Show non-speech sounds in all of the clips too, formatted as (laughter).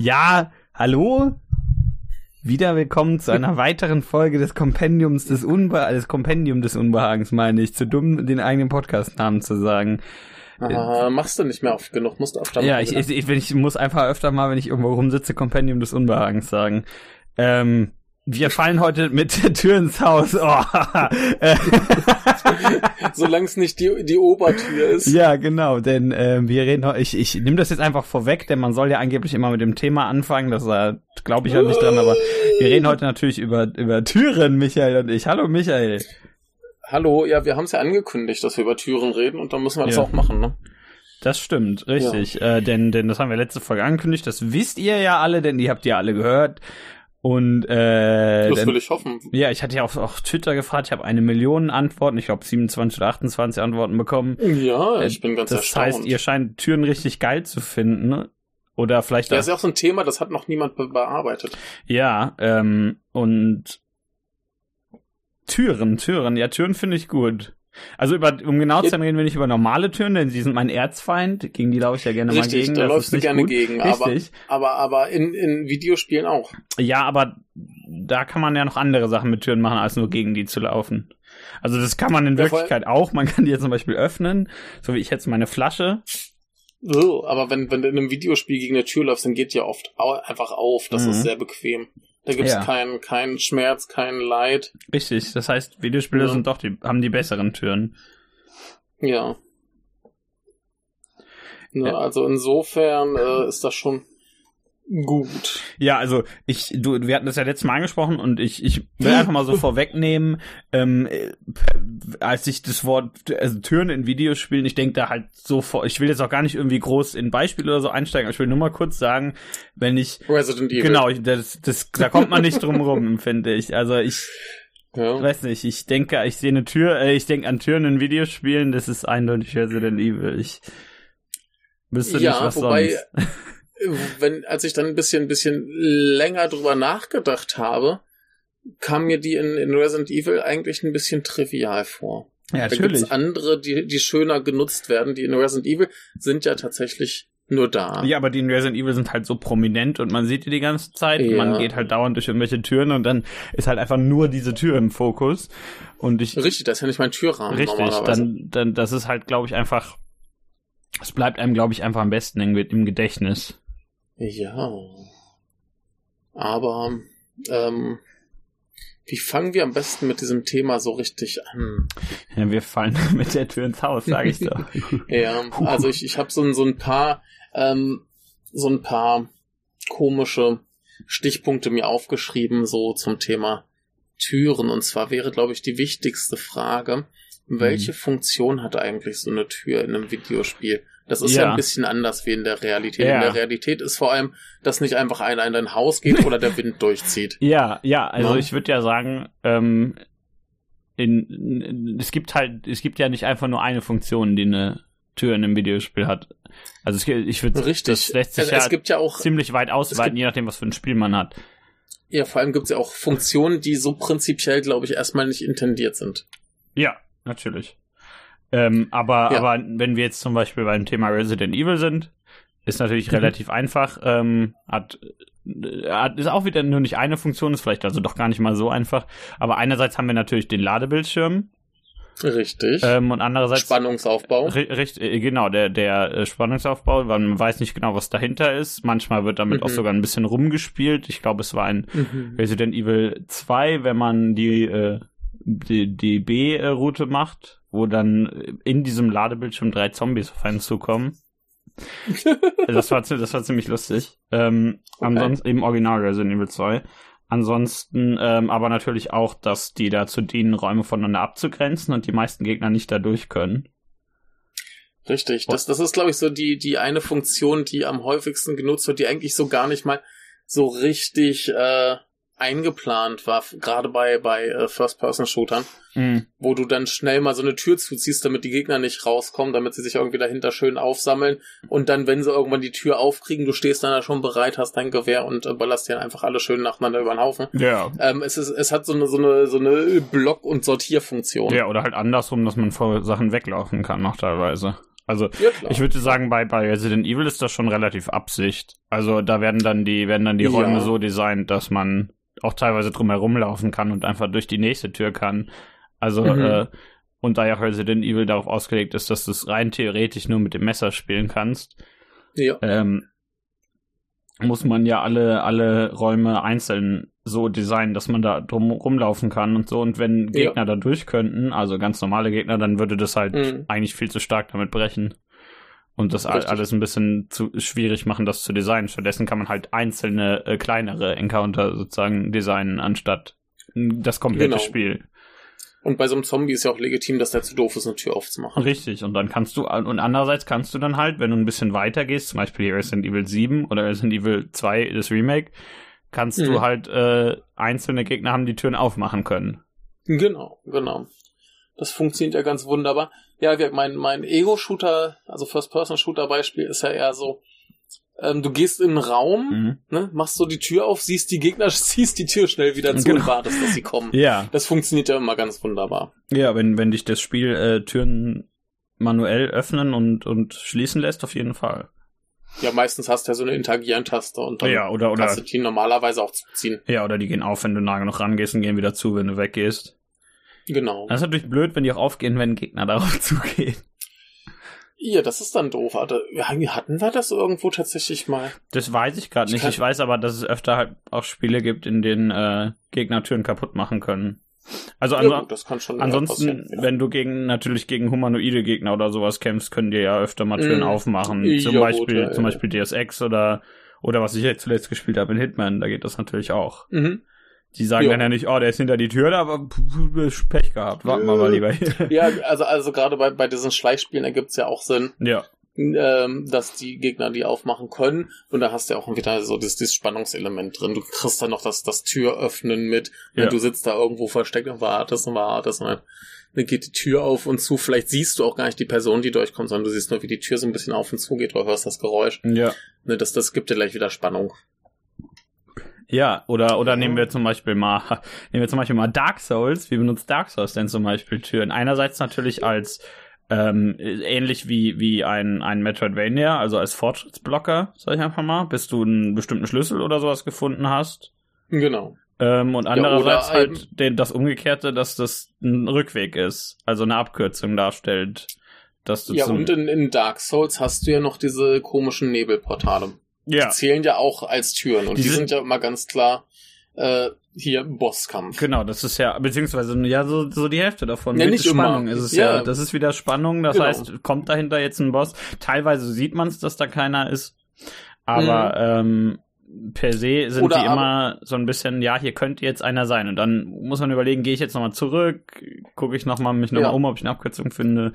Ja, hallo? Wieder willkommen zu einer weiteren Folge des Kompendiums des Unbehagens, des Kompendium des Unbehagens, meine ich. Zu dumm, den eigenen Podcastnamen zu sagen. Aha, machst du nicht mehr oft genug, musst du öfter Ja, ich, wieder. ich, ich, ich muss einfach öfter mal, wenn ich irgendwo rumsitze, Kompendium des Unbehagens sagen. Ähm, wir fallen heute mit der Tür ins Haus. Oh. (laughs) (laughs) (laughs) (laughs) Solange es nicht die, die Obertür ist. ja, genau, denn äh, wir reden heute, ich, ich nehme das jetzt einfach vorweg, denn man soll ja angeblich immer mit dem Thema anfangen, das äh, glaube ich auch nicht dran, aber wir reden heute natürlich über, über Türen, Michael und ich. Hallo Michael. Hallo, ja, wir haben es ja angekündigt, dass wir über Türen reden und dann müssen wir das Ja. auch machen, ne? Das stimmt, richtig. Äh, denn, denn das haben wir letzte Folge angekündigt, das wisst ihr ja alle, denn die habt ihr alle gehört. Und äh, Das dann- will ich hoffen. Ja, ich hatte ja auf, auf Twitter gefragt, ich habe eine Million Antworten, ich glaube 27 oder 28 Antworten bekommen. Ja, ich bin ganz das erstaunt. heißt, ihr scheint Türen richtig geil zu finden. ne? Oder vielleicht ja, auch, ist ja auch so ein Thema, das hat noch niemand be bearbeitet. ja, ähm, und Türen, Türen, ja, Türen finde ich gut. Also über, um genau zu sein, reden wir nicht über normale Türen, denn sie sind mein Erzfeind, gegen die laufe ich ja gerne mal Richtig, gegen. da das läufst du gerne gut. gegen, aber, Richtig. aber, aber in, in Videospielen auch. Ja, aber da kann man ja noch andere Sachen mit Türen machen, als nur gegen die zu laufen. Also das kann man in Ja, Wirklichkeit auch. Man kann die jetzt zum Beispiel öffnen, so wie ich jetzt meine Flasche. Oh, aber wenn, wenn du in einem Videospiel gegen eine Tür läufst, dann geht die ja oft au einfach auf. Das Mhm. ist sehr bequem. Da gibt's Ja. keinen keinen Schmerz, keinen Leid. Richtig, das heißt, Videospiele Ja. sind doch die, haben die besseren Türen. Ja. Ne, Ja. Also insofern äh, ist das schon gut. Ja, also ich, du, wir hatten das ja letztes Mal angesprochen und ich, ich will einfach mal so (laughs) vorwegnehmen, ähm, äh, als ich das Wort, also Türen in Videospielen, ich denke da halt so vor, ich will jetzt auch gar nicht irgendwie groß in Beispiele oder so einsteigen, aber ich will nur mal kurz sagen, wenn ich, Resident Evil. genau, das, das, da kommt man nicht drum rum, (laughs) finde ich. Also ich, Ja. weiß nicht, ich denke, ich sehe eine Tür, äh, ich denke an Türen in Videospielen, das ist eindeutig Resident Evil. Ich wüsste Ja, nicht, was wobei- sonst. Wenn, als ich dann ein bisschen, ein bisschen länger drüber nachgedacht habe, kam mir die in, in Resident Evil eigentlich ein bisschen trivial vor. Ja, Da gibt's andere, die, die schöner genutzt werden. Die in Resident Evil sind ja tatsächlich nur da. Ja, aber die in Resident Evil sind halt so prominent und man sieht die die ganze Zeit. Ja. Man geht halt dauernd durch irgendwelche Türen und dann ist halt einfach nur diese Tür im Fokus. Und ich, Richtig, das ist ja nicht mein Türrahmen richtig, dann, dann, das ist halt, glaube ich, einfach, es bleibt einem, glaube ich, einfach am besten im, im Gedächtnis. Ja. Aber ähm, wie fangen wir am besten mit diesem Thema so richtig an? Ja, wir fallen (laughs) mit der Tür ins Haus, sage ich doch. (laughs) Ja, also ich, ich habe so, so ein paar ähm, so ein paar komische Stichpunkte mir aufgeschrieben, so zum Thema Türen. Und zwar wäre, glaube ich, die wichtigste Frage, welche Funktion hat eigentlich so eine Tür in einem Videospiel? Das ist ja, Ja. ein bisschen anders wie in der Realität. Ja. In der Realität ist vor allem, dass nicht einfach einer in dein Haus geht (laughs) oder der Wind durchzieht. Ja, ja, also Ja. ich würde ja sagen, ähm, in, in, es gibt halt, es gibt ja nicht einfach nur eine Funktion, die eine Tür in einem Videospiel hat. Also es, ich würde, Richtig. das lässt sich Also ja es gibt ja auch ziemlich weit ausweiten, gibt- je nachdem, was für ein Spiel man hat. Ja, vor allem gibt es ja auch Funktionen, die so prinzipiell, glaube ich, erstmal nicht intendiert sind. Ja, natürlich. Ähm, aber, Ja. aber wenn wir jetzt zum Beispiel beim Thema Resident Evil sind, ist natürlich Mhm. relativ einfach. Ähm, hat, äh, hat ist auch wieder nur nicht eine Funktion, ist vielleicht also doch gar nicht mal so einfach. Aber einerseits haben wir natürlich den Ladebildschirm Richtig. ähm, und andererseits Spannungsaufbau. Ri- Richtig, äh, genau, der, der äh, Spannungsaufbau, weil man weiß nicht genau, was dahinter ist. Manchmal wird damit Mhm. auch sogar ein bisschen rumgespielt. Ich glaube, es war ein Mhm. Resident Evil 2, wenn man die, äh, die, die B-Route macht, wo dann in diesem Ladebildschirm drei Zombies auf einen zukommen. (laughs) das, war, das war ziemlich lustig. Ähm, Okay. Ansonsten im Original Resident Evil 2. Ansonsten ähm, aber natürlich auch, dass die dazu dienen, Räume voneinander abzugrenzen und die meisten Gegner nicht da durch können. Richtig. Das, das ist, glaube ich, so die, die eine Funktion, die am häufigsten genutzt wird, die eigentlich so gar nicht mal so richtig äh, eingeplant war, gerade bei, bei äh, First-Person-Shootern, Mhm. wo du dann schnell mal so eine Tür zuziehst, damit die Gegner nicht rauskommen, damit sie sich irgendwie dahinter schön aufsammeln und dann, wenn sie irgendwann die Tür aufkriegen, du stehst dann da schon bereit, hast dein Gewehr und äh, ballerst dir einfach alle schön nacheinander über den Haufen. Ja. Ähm, es, ist, es hat so eine, so eine, so eine Block- und Sortierfunktion. Ja, oder halt andersrum, dass man vor Sachen weglaufen kann noch teilweise. Also ja, ich würde sagen, bei, bei Resident Evil ist das schon relativ Absicht. Also da werden dann die, werden dann die ja. Räume so designt, dass man auch teilweise drum herum laufen kann und einfach durch die nächste Tür kann. Also, mhm. äh, und da ja Resident Evil darauf ausgelegt ist, dass du es rein theoretisch nur mit dem Messer spielen kannst, ja. ähm, muss man ja alle, alle Räume einzeln so designen, dass man da drum rumlaufen kann und so. Und wenn Gegner ja. da durch könnten, also ganz normale Gegner, dann würde das halt mhm. eigentlich viel zu stark damit brechen. Und das Richtig. alles ein bisschen zu schwierig machen, das zu designen. Stattdessen kann man halt einzelne, äh, kleinere Encounter sozusagen designen, anstatt das komplette genau. Spiel. Und bei so einem Zombie ist ja auch legitim, dass der zu doof ist, eine Tür aufzumachen. Richtig, und dann kannst du, und andererseits kannst du dann halt, wenn du ein bisschen weiter gehst, zum Beispiel hier Resident Evil 7 oder Resident Evil 2, das Remake, kannst mhm. du halt äh, einzelne Gegner haben, die Türen aufmachen können. Genau, genau. Das funktioniert ja ganz wunderbar. Ja, mein, mein Ego-Shooter, also First-Person-Shooter-Beispiel ist ja eher so, ähm, du gehst in einen Raum, mhm. ne, machst so die Tür auf, siehst die Gegner, (laughs) ziehst die Tür schnell wieder zu genau. und wartest, dass sie kommen. Ja. Das funktioniert ja immer ganz wunderbar. Ja, wenn, wenn dich das Spiel äh, Türen manuell öffnen und, und schließen lässt, auf jeden Fall. Ja, meistens hast du ja so eine Interagieren-Taste und dann ja, oder, oder, kannst du die normalerweise auch zuziehen. Ja, oder die gehen auf, wenn du nah genug rangehst und gehen wieder zu, wenn du weggehst. Genau. Das ist natürlich blöd, wenn die auch aufgehen, wenn Gegner darauf (laughs) zugehen. Ja, das ist dann doof. Hatten wir das irgendwo tatsächlich mal? Das weiß ich gerade nicht. Ich weiß aber, dass es öfter halt auch Spiele gibt, in denen äh, Gegner Türen kaputt machen können. Also ja, gut, ansonsten, ja. wenn du gegen natürlich gegen humanoide Gegner oder sowas kämpfst, können dir ja öfter mal Türen mm. aufmachen. Zum ja, Beispiel, gut, zum Beispiel DSX oder oder was ich jetzt zuletzt gespielt habe in Hitman, da geht das natürlich auch. Mhm. Die sagen jo. dann ja nicht, oh, der ist hinter die Tür, aber Pech gehabt. Warten wir mal lieber hier. Ja, also, also gerade bei, bei diesen Schleichspielen ergibt es ja auch Sinn. Ja. Ähm, dass die Gegner die aufmachen können. Und da hast du ja auch wieder so dieses, dieses Spannungselement drin. Du kriegst dann noch das, das Türöffnen mit. Ja. Du sitzt da irgendwo versteckt und wartest und wartest. Und dann geht die Tür auf und zu. Vielleicht siehst du auch gar nicht die Person, die durchkommt, sondern du siehst nur, wie die Tür so ein bisschen auf und zu geht oder hörst das Geräusch. Ja. Ne, das, das gibt dir gleich wieder Spannung. Ja, oder, oder nehmen wir zum Beispiel mal, (laughs) nehmen wir zum Beispiel mal Dark Souls. Wie benutzt Dark Souls denn zum Beispiel Türen? Einerseits natürlich als, ähm, ähnlich wie, wie ein, ein Metroidvania, also als Fortschrittsblocker, sag ich einfach mal, bis du einen bestimmten Schlüssel oder sowas gefunden hast. Genau. Ähm, und andererseits ja, halt den, das Umgekehrte, dass das ein Rückweg ist, also eine Abkürzung darstellt. Dass du ja, und in, in Dark Souls hast du ja noch diese komischen Nebelportale. Ja. Die zählen ja auch als Türen und die, die sind, ja immer ganz klar äh, hier Bosskampf. Genau, das ist ja, beziehungsweise ja so, so die Hälfte davon. Ja, nicht Spannung immer. ist es ja. ja. Das ist wieder Spannung, das genau. heißt, kommt dahinter jetzt ein Boss. Teilweise sieht man es, dass da keiner ist, aber mhm. ähm, per se sind Oder die immer so ein bisschen, ja, hier könnte jetzt einer sein. Und dann muss man überlegen, gehe ich jetzt nochmal zurück, gucke ich nochmal mich nochmal ja. um, ob ich eine Abkürzung finde.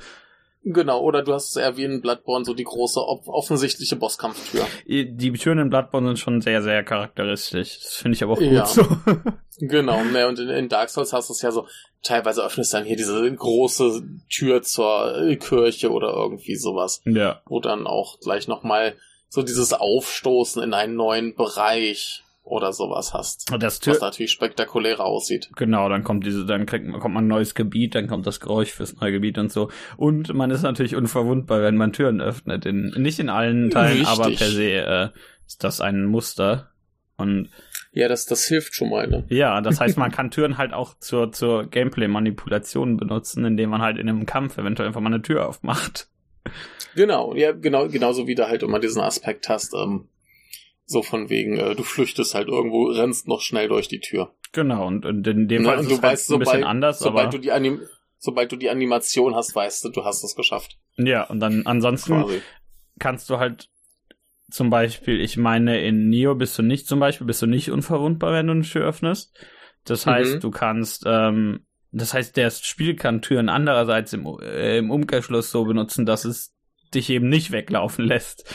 Genau, oder du hast es eher wie in Bloodborne so die große offensichtliche Bosskampftür. Die Türen in Bloodborne sind schon sehr, sehr charakteristisch. Das finde ich aber auch gut ja. so. (laughs) (laughs) genau, ne, und in, in, Dark Souls hast du es ja so, teilweise öffnest dann hier diese große Tür zur Kirche oder irgendwie sowas. Ja. Wo dann auch gleich nochmal so dieses Aufstoßen in einen neuen Bereich oder sowas hast. Das was natürlich spektakulärer aussieht. Genau, dann kommt diese, dann kriegt, kommt man ein neues Gebiet, dann kommt das Geräusch fürs neue Gebiet und so. Und man ist natürlich unverwundbar, wenn man Türen öffnet. In, nicht in allen Teilen, Richtig. aber per se äh, ist das ein Muster. Und ja, das, das hilft schon mal, ne? Ja, das heißt, (laughs) man kann Türen halt auch zur, zur Gameplay-Manipulation benutzen, indem man halt in einem Kampf eventuell einfach mal eine Tür aufmacht. Genau, ja, genau, genauso wie du halt immer diesen Aspekt hast, ähm, so von wegen, äh, du flüchtest halt irgendwo, rennst noch schnell durch die Tür. Genau, und, und in dem Fall ist es halt ein bisschen anders, sobald. Du die Anim sobald du die Animation hast, weißt du, du hast es geschafft. Ja, und dann ansonsten Quasi. kannst du halt zum Beispiel, ich meine, in Neo bist du nicht zum Beispiel, bist du nicht unverwundbar, wenn du eine Tür öffnest. Das heißt, mhm. du kannst, ähm, das heißt, der Spiel kann Türen andererseits im, äh, im Umkehrschluss so benutzen, dass es dich eben nicht weglaufen (laughs) lässt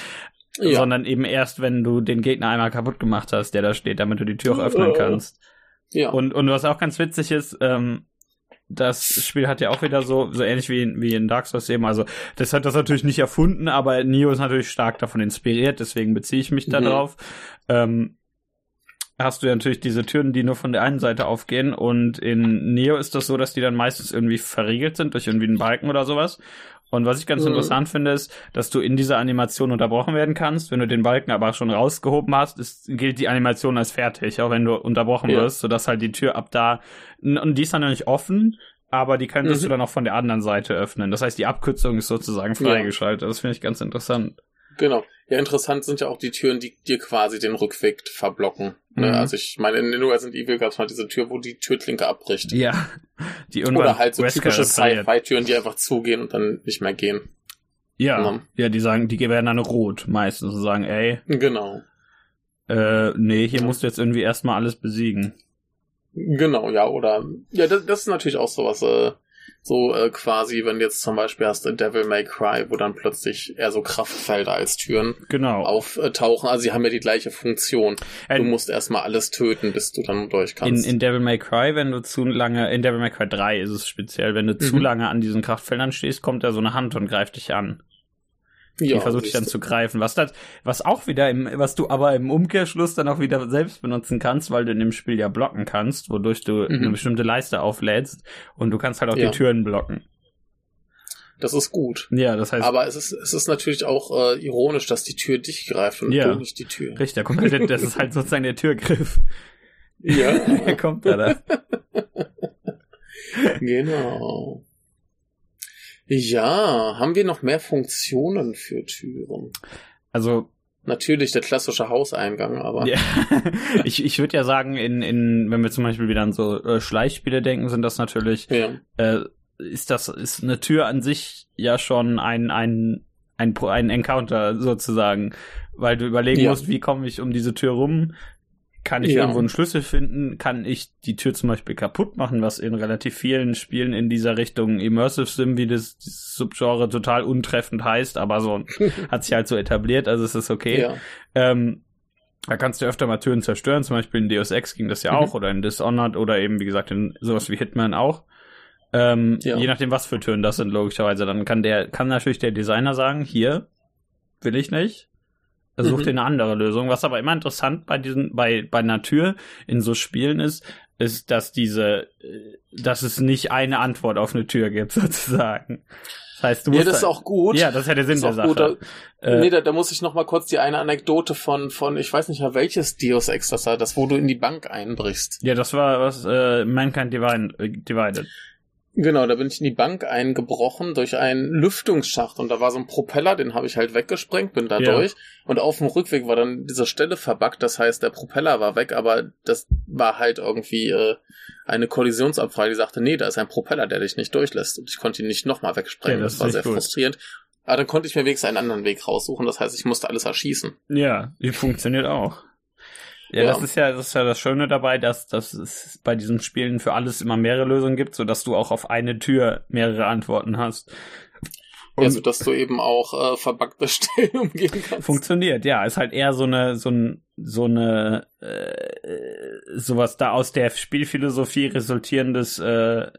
ja. sondern eben erst, wenn du den Gegner einmal kaputt gemacht hast, der da steht, damit du die Tür auch öffnen kannst. Ja. Und, und was auch ganz witzig ist, ähm, das Spiel hat ja auch wieder so, so ähnlich wie, wie in Dark Souls eben. Also, das hat das natürlich nicht erfunden, aber Neo ist natürlich stark davon inspiriert, deswegen beziehe ich mich da mhm. drauf. Ähm, hast du ja natürlich diese Türen, die nur von der einen Seite aufgehen und in Neo ist das so, dass die dann meistens irgendwie verriegelt sind durch irgendwie einen Balken oder sowas Und was ich ganz Mhm. interessant finde, ist, dass du in dieser Animation unterbrochen werden kannst. Wenn du den Balken aber schon rausgehoben hast, ist, gilt die Animation als fertig, auch wenn du unterbrochen Ja. wirst, sodass halt die Tür ab da, und die ist dann noch nicht offen, aber die könntest Mhm. du dann auch von der anderen Seite öffnen. Das heißt, die Abkürzung ist sozusagen Ja. freigeschaltet. Das finde ich ganz interessant. Genau. Ja, interessant sind ja auch die Türen, die dir quasi den Rückweg verblocken. Ne? Mhm. Also ich meine, in Resident Evil gab es mal diese Tür, wo die Türklinke abbricht. Ja. Die Oder halt so Wesker typische. Sci-Fi-Türen, die einfach zugehen und dann nicht mehr gehen. Ja. Genau. Ja, die sagen, die werden dann rot meistens und sagen, ey, Genau. äh, nee, hier Ja. musst du jetzt irgendwie erstmal alles besiegen. Genau, ja, oder ja, das, das ist natürlich auch sowas, äh, so äh, quasi, wenn du jetzt zum Beispiel hast äh, Devil May Cry, wo dann plötzlich eher so Kraftfelder als Türen Genau. auftauchen. Also sie haben ja die gleiche Funktion. Du Äh, musst erstmal alles töten, bis du dann durch in, kannst. in Devil May Cry, wenn du zu lange, in Devil May Cry 3 ist es speziell, wenn du zu Mhm. lange an diesen Kraftfeldern stehst, kommt da so eine Hand und greift dich an. Die versucht dich dann zu greifen. Was das, was auch wieder im, was du aber im Umkehrschluss dann auch wieder selbst benutzen kannst, weil du in dem Spiel ja blocken kannst, wodurch du Mhm. eine bestimmte Leiste auflädst und du kannst halt auch Ja. die Türen blocken. Das ist gut. Ja, das heißt, Aber es ist, es ist natürlich auch äh, ironisch, dass die Tür dich greift und Ja. du nicht die Tür. richtig, kommt halt, das ist halt sozusagen der Türgriff. Ja, (laughs) Der kommt da da. (laughs) genau. Ja, haben wir noch mehr Funktionen für Türen? Also, Natürlich der klassische Hauseingang, aber Ja, (laughs) ich, ich würde ja sagen, in, in, wenn wir zum Beispiel wieder an so äh, Schleichspiele denken, sind das natürlich, ja. äh, ist das, ist eine Tür an sich ja schon ein, ein, ein, ein Encounter sozusagen, weil du überlegen Ja. musst, wie komme ich um diese Tür rum? Kann ich Ja. irgendwo einen Schlüssel finden? Kann ich die Tür zum Beispiel kaputt machen, was in relativ vielen Spielen in dieser Richtung Immersive Sim, wie das, das Subgenre total untreffend heißt, aber so (laughs) hat sich halt so etabliert, also es ist okay. Ja. Ähm, da kannst du öfter mal Türen zerstören, zum Beispiel in Deus Ex ging das ja Mhm. auch, oder in Dishonored, oder eben, wie gesagt, in sowas wie Hitman auch. Ähm, Ja. Je nachdem, was für Türen das sind, logischerweise. Dann kann der, kann natürlich der Designer sagen, hier, will ich nicht. Sucht Mhm. dir eine andere Lösung. Was aber immer interessant bei diesen, bei, bei einer Tür in so Spielen ist, ist, dass diese, äh, dass es nicht eine Antwort auf eine Tür gibt, (laughs) sozusagen. Das heißt, du ja, musst. das ist auch gut. ja, das ist ja der Sinn ist der Sache. gut. Da, Äh, nee, da, da muss ich noch mal kurz die eine Anekdote von, von ich weiß nicht mehr welches Deus Ex das war, das wo du in die Bank einbrichst. Ja, das war was äh, Mankind Divide, äh, Divided. Genau, da bin ich in die Bank eingebrochen durch einen Lüftungsschacht und da war so ein Propeller, den habe ich halt weggesprengt, bin da Ja. durch und auf dem Rückweg war dann diese Stelle verbuggt, das heißt, der Propeller war weg, aber das war halt irgendwie äh, eine Kollisionsabfrage, die sagte, nee, da ist ein Propeller, der dich nicht durchlässt und ich konnte ihn nicht nochmal wegsprengen, Ja, das das, war sehr gut. frustrierend. Aber dann konnte ich mir wenigstens einen anderen Weg raussuchen, das heißt, ich musste alles erschießen. Ja, die funktioniert auch. Ja, Ja. das ist ja, das ist ja das Schöne dabei, dass, dass es bei diesen Spielen für alles immer mehrere Lösungen gibt, so dass du auch auf eine Tür mehrere Antworten hast. Und ja, so dass du eben auch äh, verbuggte (laughs) Stellen umgehen kannst. funktioniert, ja, ist halt eher so eine, so ein, so eine, äh, sowas da aus der Spielphilosophie resultierendes, äh,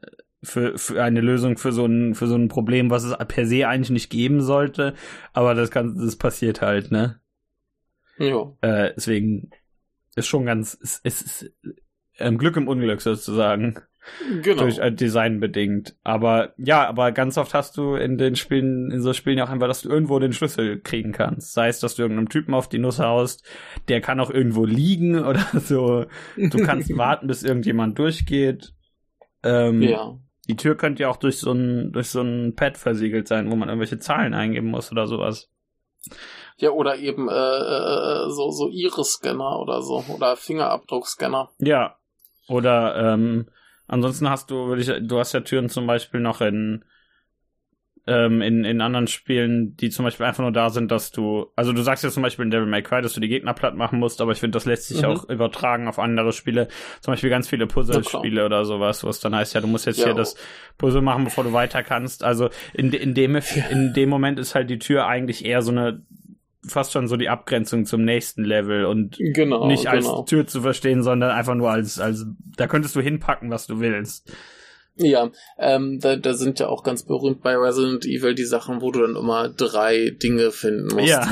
für, für eine Lösung für so ein, für so ein Problem, was es per se eigentlich nicht geben sollte, aber das kann, das passiert halt, ne? ja. Äh, deswegen ist schon ganz, es ist, ist ähm, Glück im Unglück sozusagen, Genau. durch äh, Design bedingt. Aber ja, aber ganz oft hast du in den Spielen, in so Spielen ja auch einfach, dass du irgendwo den Schlüssel kriegen kannst. Sei es, dass du irgendeinem Typen auf die Nuss haust, der kann auch irgendwo liegen (laughs) oder so. Du kannst (laughs) warten, bis irgendjemand durchgeht. Ähm, ja. Die Tür könnte ja auch durch so ein, durch so ein Pad versiegelt sein, wo man irgendwelche Zahlen eingeben muss oder sowas. Ja, oder eben äh, äh, so, so Iris-Scanner oder so. Oder Fingerabdruckscanner. Ja. Oder ähm, ansonsten hast du, würde ich, du hast ja Türen zum Beispiel noch in ähm, in, in anderen Spielen, die zum Beispiel einfach nur da sind, dass du, also du sagst ja zum Beispiel in Devil May Cry, dass du die Gegner platt machen musst, aber ich finde, das lässt sich Mhm. auch übertragen auf andere Spiele. Zum Beispiel ganz viele Puzzlespiele oder sowas, wo es dann heißt, ja, du musst jetzt Ja, hier das Puzzle machen, bevor du weiter kannst. Also in, in dem, in dem Moment ist halt die Tür eigentlich eher so eine, fast schon so die Abgrenzung zum nächsten Level und Genau. nicht als genau. Tür zu verstehen, sondern einfach nur als, als, da könntest du hinpacken, was du willst. Ja, ähm, da, da sind ja auch ganz berühmt bei Resident Evil die Sachen, wo du dann immer drei Dinge finden musst. Ja.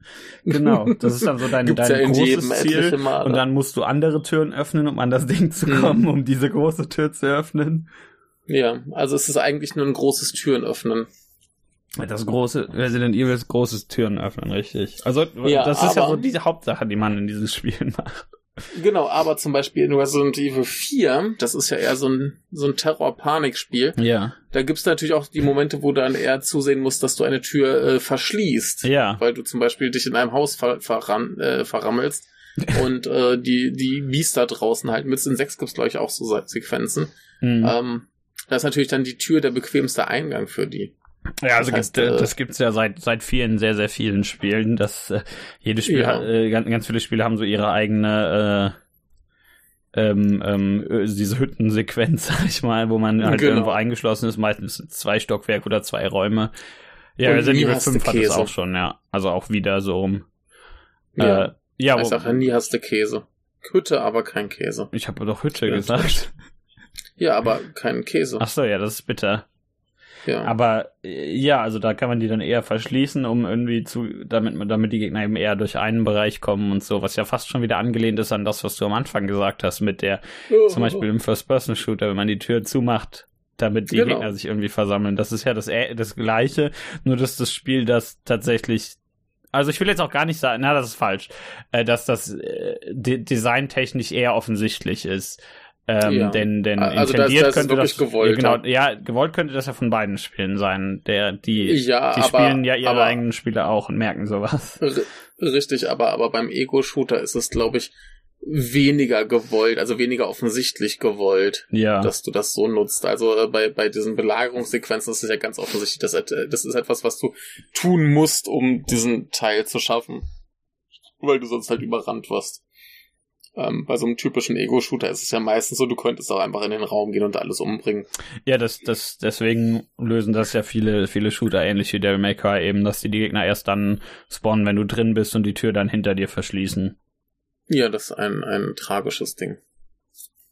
(laughs) genau. Das ist dann so dein, dein ja großes Ziel. Male. Und dann musst du andere Türen öffnen, um an das Ding zu Mhm. kommen, um diese große Tür zu öffnen. Ja, also es ist eigentlich nur ein großes Türen öffnen. Das große Resident Evil ist großes Türen öffnen, richtig. Also Ja, das ist ja aber- so diese Hauptsache, die man in diesen Spielen macht. Genau, aber zum Beispiel in Resident Evil 4, das ist ja eher so ein, so ein Terror-Panik-Spiel, Ja. da gibt's natürlich auch die Momente, wo du dann eher zusehen musst, dass du eine Tür äh, verschließt. Ja. Weil du zum Beispiel dich in einem Haus ver verran äh, verrammelst (laughs) und äh, die, die Biester draußen halt mit. In 6 gibt's glaube ich, auch so Se- Sequenzen. Mhm. Ähm, da ist natürlich dann die Tür der bequemste Eingang für die. Ja, also Das heißt, gibt, äh, äh, das gibt's ja seit seit vielen, sehr, sehr vielen Spielen. Das äh, jedes Spiel Ja. äh, ganz, ganz viele Spiele haben so ihre eigene äh, ähm, ähm, äh, diese Hüttensequenz, (laughs) sag ich mal, wo man halt Genau. irgendwo eingeschlossen ist, meistens zwei Stockwerke oder zwei Räume. Ja, Und Resident Evil hast du 5 hat es auch schon, ja. Also auch wieder so rum. Ja. Äh, ja, ich sag nie hast du Käse. Hütte, aber kein Käse. ich habe doch Hütte Ja, gesagt. Ja, aber kein Käse. Ach so, ja, das ist bitter. Ja. Aber äh, ja, also da kann man die dann eher verschließen, um irgendwie zu, damit man, damit die Gegner eben eher durch einen Bereich kommen und so, was ja fast schon wieder angelehnt ist an das, was du am Anfang gesagt hast, mit der, zum Beispiel im First-Person-Shooter, wenn man die Tür zumacht, damit die Genau. Gegner sich irgendwie versammeln. Das ist ja das, äh, das Gleiche, nur dass das Spiel das tatsächlich also ich will jetzt auch gar nicht sagen, na, das ist falsch, äh, dass das de designtechnisch eher offensichtlich ist. Ähm, Ja. Denn, denn Also das- intendiert das ist könnte das gewollt, genau, ja. gewollt könnte das ja von beiden Spielen sein. Der, die, Ja, die aber- spielen ja ihre aber- eigenen Spiele auch und merken sowas. (laughs) Richtig, aber, aber beim Ego-Shooter ist es, glaube ich, weniger gewollt, also weniger offensichtlich gewollt, Ja. dass du das so nutzt. Also äh, bei, bei diesen Belagerungssequenzen ist es ja ganz offensichtlich, dass äh, das ist etwas, was du tun musst, um diesen Teil zu schaffen. Weil du sonst halt überrannt wirst. Ähm, bei so einem typischen Ego-Shooter ist es ja meistens so, du könntest auch einfach in den Raum gehen und alles umbringen. Ja, das, das, deswegen lösen das ja viele, viele Shooter ähnlich wie Devil May Cry eben, dass die, die Gegner erst dann spawnen, wenn du drin bist und die Tür dann hinter dir verschließen. Ja, das ist ein, ein tragisches Ding.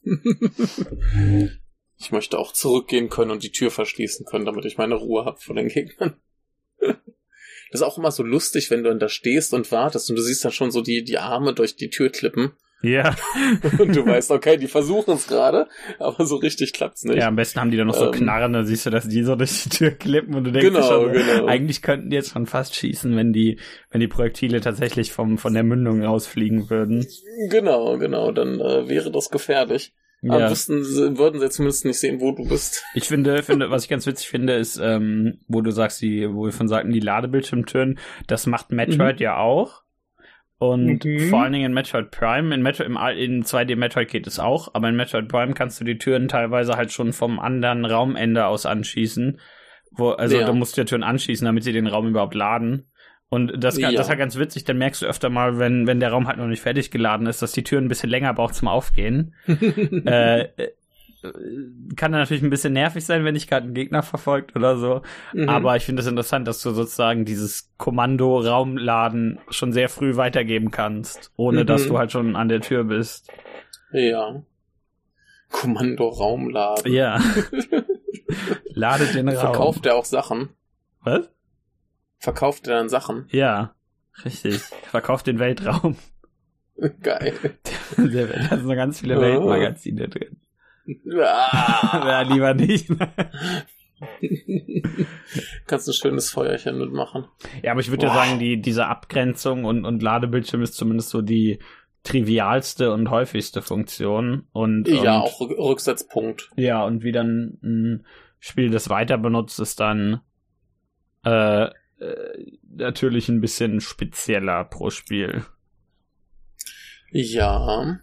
(laughs) ich möchte auch zurückgehen können und die Tür verschließen können, damit ich meine Ruhe habe vor den Gegnern. Das ist auch immer so lustig, wenn du dann da stehst und wartest und du siehst dann schon so die, die Arme durch die Tür klippen Ja. und (laughs) du weißt, okay, die versuchen es gerade, aber so richtig klappt's nicht. Ja, am besten haben die dann noch so Ähm. Knarren, dann siehst du, dass die so durch die Tür klippen und du denkst Genau, schon, genau. eigentlich könnten die jetzt schon fast schießen, wenn die, wenn die Projektile tatsächlich vom, von der Mündung rausfliegen würden. Genau, genau, dann äh, wäre das gefährlich. Aber Ja. wüssten, sie- würden sie zumindest nicht sehen, wo du bist. (laughs) Ich finde, finde, was ich ganz witzig finde, ist, ähm, wo du sagst, die, wo wir von sagten, die Ladebildschirmtüren, das macht Metroid ja auch. Und Mhm. vor allen Dingen in Metroid Prime, in Metroid, im, in 2D Metroid geht es auch, aber in Metroid Prime kannst du die Türen teilweise halt schon vom anderen Raumende aus anschießen. Wo, also Ja. du musst die Türen anschießen, damit sie den Raum überhaupt laden. Und das, Ja. das ist halt ganz witzig, dann merkst du öfter mal, wenn, wenn der Raum halt noch nicht fertig geladen ist, dass die Türen ein bisschen länger braucht zum Aufgehen. (laughs) äh, kann dann natürlich ein bisschen nervig sein, wenn dich gerade ein Gegner verfolgt oder so. Mhm. Aber ich finde es interessant, dass du sozusagen dieses Kommando Raumladen schon sehr früh weitergeben kannst, ohne Mhm. dass du halt schon an der Tür bist. Ja. Kommando Raumladen. Ja. (laughs) Lade den Raum. Verkauft er auch Sachen? Was? Verkauft er dann Sachen? Ja. Richtig. Verkauft den Weltraum. (laughs) Geil. (laughs) Da sind so ganz viele Oh. Weltmagazine drin. Ah. (laughs) Ja, lieber nicht. (laughs) Kannst ein schönes Feuerchen mitmachen. Ja, aber ich würde ja sagen, die, diese Abgrenzung und, und Ladebildschirm ist zumindest so die trivialste und häufigste Funktion. Und, Ja, und, auch Rück- Rücksetzpunkt. Ja, und wie dann ein Spiel das weiter benutzt, ist dann äh, äh, natürlich ein bisschen spezieller pro Spiel. Ja.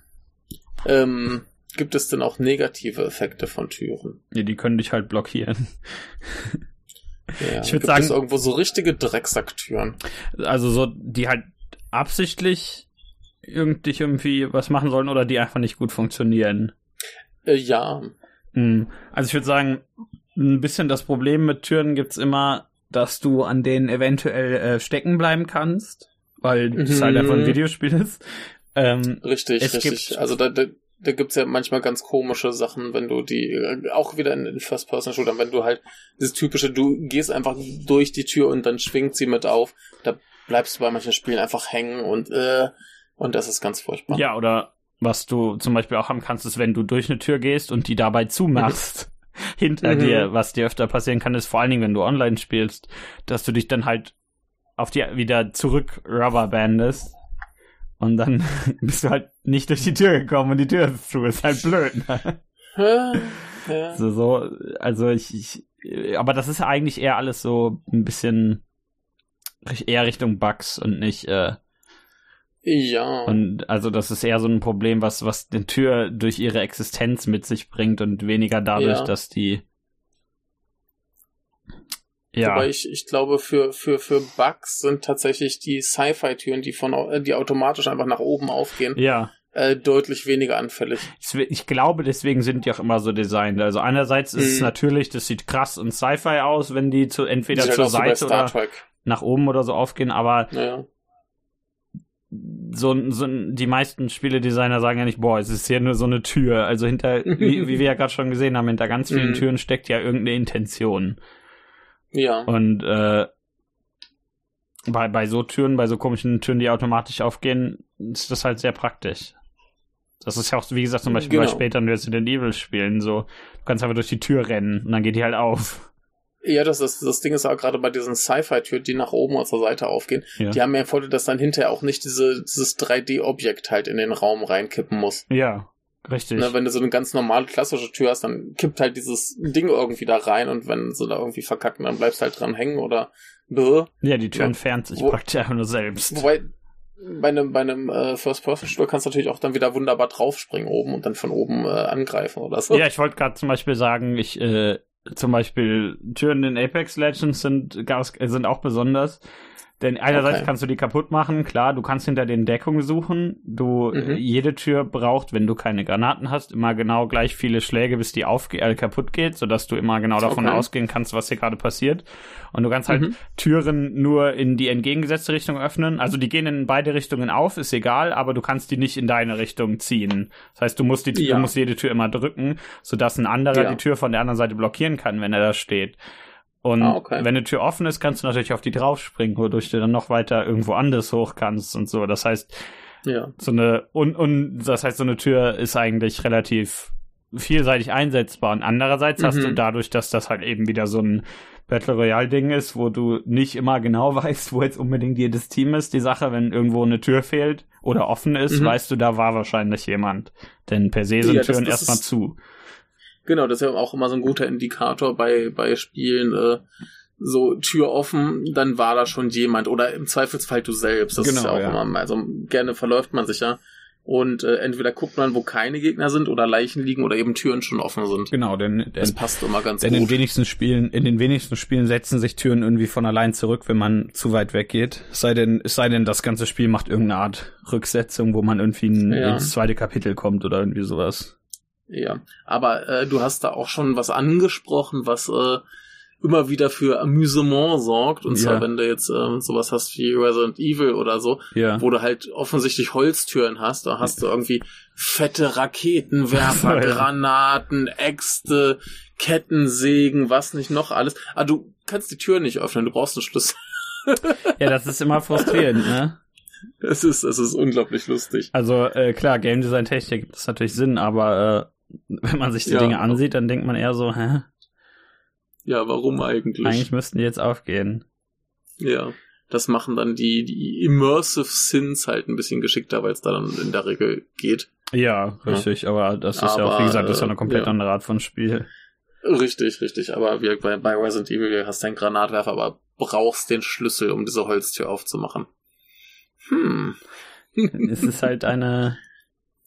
Ähm, gibt es denn auch negative Effekte von Türen? Ja, die können dich halt blockieren. Ja. Ich würd gibt sagen- es irgendwo so richtige Drecksacktüren? Also so, die halt absichtlich irgendwie irgendwie was machen sollen oder die einfach nicht gut funktionieren. Äh, ja. Hm, Also ich würde sagen, ein bisschen das Problem mit Türen gibt's immer, dass du an denen eventuell äh, stecken bleiben kannst, weil es Mhm. halt einfach ein Videospiel ist. Ähm, Richtig, Es richtig. gibt- Also da, da, da gibt's ja manchmal ganz komische Sachen, wenn du die, äh, auch wieder in, in First-Person-Shootern, wenn du halt dieses typische, du gehst einfach durch die Tür und dann schwingt sie mit auf, da bleibst du bei manchen Spielen einfach hängen und äh, und das ist ganz furchtbar. ja, oder was du zum Beispiel auch haben kannst, ist, wenn du durch eine Tür gehst und die dabei zumachst, (laughs) hinter Mhm. dir, was dir öfter passieren kann, ist vor allen Dingen, wenn du online spielst, dass du dich dann halt auf die wieder zurück rubberbandest und dann (laughs) bist du halt nicht durch die Tür gekommen und die Tür ist zu, ist halt blöd. Ne? Ja. (laughs) So, so, also ich, ich, aber das ist eigentlich eher alles so ein bisschen eher Richtung Bugs und nicht, äh, ja. und also das ist eher so ein Problem, was, was die Tür durch ihre Existenz mit sich bringt und weniger dadurch, Ja. dass die ja, Wobei ich, ich glaube, für, für, für Bugs sind tatsächlich die Sci-Fi-Türen, die von, äh, die automatisch einfach nach oben aufgehen, ja. äh, deutlich weniger anfällig. Ich, glaube, deswegen sind die auch immer so designt. Also einerseits ist es Mhm. natürlich, das sieht krass und Sci-Fi aus, wenn die zu entweder halt zur bei Seite oder Trek. nach oben oder so aufgehen, aber Ja. so, so die meisten Spieledesigner sagen ja nicht, boah, es ist hier nur so eine Tür. Also hinter, wie, wie wir ja (laughs) gerade schon gesehen haben, hinter ganz vielen Mhm. Türen steckt ja irgendeine Intention. Ja. Und äh, bei, bei so Türen, bei so komischen Türen, die automatisch aufgehen, ist das halt sehr praktisch. Das ist ja auch, wie gesagt, zum Beispiel bei Genau. späteren Resident Evil Spielen so. Du kannst einfach durch die Tür rennen und dann geht die halt auf. Ja, das, ist, das Ding ist auch gerade bei diesen Sci-Fi-Türen, die nach oben und zur Seite aufgehen, Ja. die haben ja Vorteil, dass dann hinterher auch nicht diese, dieses 3D-Objekt halt in den Raum reinkippen muss. Ja, richtig. Ne, wenn du so eine ganz normale klassische Tür hast, dann kippt halt dieses Ding irgendwie da rein und wenn sie da irgendwie verkacken, dann bleibst du halt dran hängen oder bäh. ja, die Tür Ja. entfernt sich Wo- praktisch einfach nur selbst. Wobei, bei einem, bei einem äh, First-Person-Shooter kannst du natürlich auch dann wieder wunderbar draufspringen oben und dann von oben äh, angreifen oder so. Ja, ich wollte gerade zum Beispiel sagen, ich, äh, zum Beispiel Türen in Apex Legends sind, äh, sind auch besonders. Denn einerseits Okay. kannst du die kaputt machen, klar, du kannst hinter den Deckungen suchen. Du, Mhm. jede Tür braucht, wenn du keine Granaten hast, immer genau gleich viele Schläge, bis die aufge äh, kaputt geht, sodass du immer genau davon Okay. ausgehen kannst, was hier gerade passiert. Und du kannst halt Mhm. Türen nur in die entgegengesetzte Richtung öffnen. Also die gehen in beide Richtungen auf, ist egal, aber du kannst die nicht in deine Richtung ziehen. Das heißt, du musst die, Ja. du musst jede Tür immer drücken, sodass ein anderer Ja. die Tür von der anderen Seite blockieren kann, wenn er da steht. Und Ah, okay. wenn eine Tür offen ist, kannst du natürlich auf die draufspringen, wodurch du dann noch weiter irgendwo anders hoch kannst und so. Das heißt, Ja. so eine und und das heißt, so eine Tür ist eigentlich relativ vielseitig einsetzbar. Und andererseits hast Mhm. du dadurch, dass das halt eben wieder so ein Battle Royale Ding ist, wo du nicht immer genau (laughs) weißt, wo jetzt unbedingt jedes Team ist. Die Sache, wenn irgendwo eine Tür fehlt oder offen ist, Mhm. weißt du, da war wahrscheinlich jemand. Denn per se sind Ja, Türen erstmal zu. Genau, das ist ja auch immer so ein guter Indikator bei, bei Spielen, äh, so Tür offen, dann war da schon jemand oder im Zweifelsfall du selbst. Das ist Genau, ja auch ja. immer, also gerne verläuft man sich ja. Und äh, entweder guckt man, wo keine Gegner sind oder Leichen liegen oder eben Türen schon offen sind. Genau, denn, Das denn passt immer ganz Denn in gut. wenigsten Spielen, in den wenigsten Spielen setzen sich Türen irgendwie von allein zurück, wenn man zu weit weggeht. Es sei denn, es sei denn, das ganze Spiel macht irgendeine Art Rücksetzung, wo man irgendwie in, Ja. ins zweite Kapitel kommt oder irgendwie sowas. Ja, aber äh, du hast da auch schon was angesprochen, was äh, immer wieder für Amüsement sorgt. Und zwar, Ja. wenn du jetzt ähm, sowas hast wie Resident Evil oder so, Ja. wo du halt offensichtlich Holztüren hast, da hast du irgendwie fette Raketenwerfer, (laughs) Ja. Granaten, Äxte, Kettensägen, was nicht noch alles. Ah, du kannst die Tür nicht öffnen, du brauchst einen Schlüssel. (laughs) ja, das ist immer frustrierend, ne? Es ist, es ist unglaublich lustig. Also äh, klar, Game Design Technik gibt es natürlich Sinn, aber äh, wenn man sich die Ja. Dinge ansieht, dann denkt man eher so, hä? Ja, warum eigentlich? Eigentlich müssten die jetzt aufgehen. Ja. Das machen dann die, die Immersive Sins halt ein bisschen geschickter, weil es da dann in der Regel geht. Ja, richtig, aber das ist ja auch, wie Aber, gesagt, das ist ja eine komplett ja. andere Art von Spiel. Richtig, richtig. Aber wie bei, bei Resident Evil hast du einen Granatwerfer, aber brauchst den Schlüssel, um diese Holztür aufzumachen. Hm. (laughs) es ist halt eine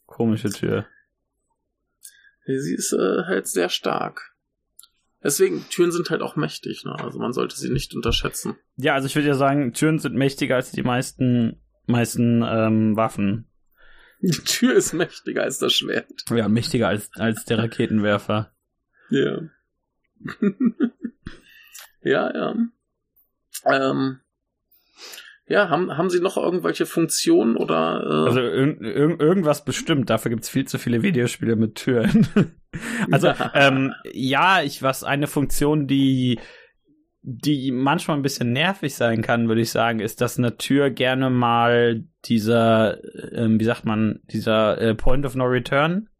komische Tür. Sie ist äh, halt sehr stark. Deswegen, Türen sind halt auch mächtig, ne? Also man sollte sie nicht unterschätzen. Ja, also ich würde ja sagen, Türen sind mächtiger als die meisten, meisten ähm, Waffen. Die Tür ist mächtiger als das Schwert. Ja, mächtiger als, als der Raketenwerfer. (laughs) Ja. (laughs) ja, ja. Ähm, ja, haben, haben Sie noch irgendwelche Funktionen oder äh, Also irg irg irgendwas bestimmt, dafür gibt's viel zu viele Videospiele mit Türen. (laughs) also, ähm, ja, ich was eine Funktion, die die manchmal ein bisschen nervig sein kann, würde ich sagen, ist, dass eine Tür gerne mal dieser, ähm, wie sagt man, dieser äh, Point of No Return,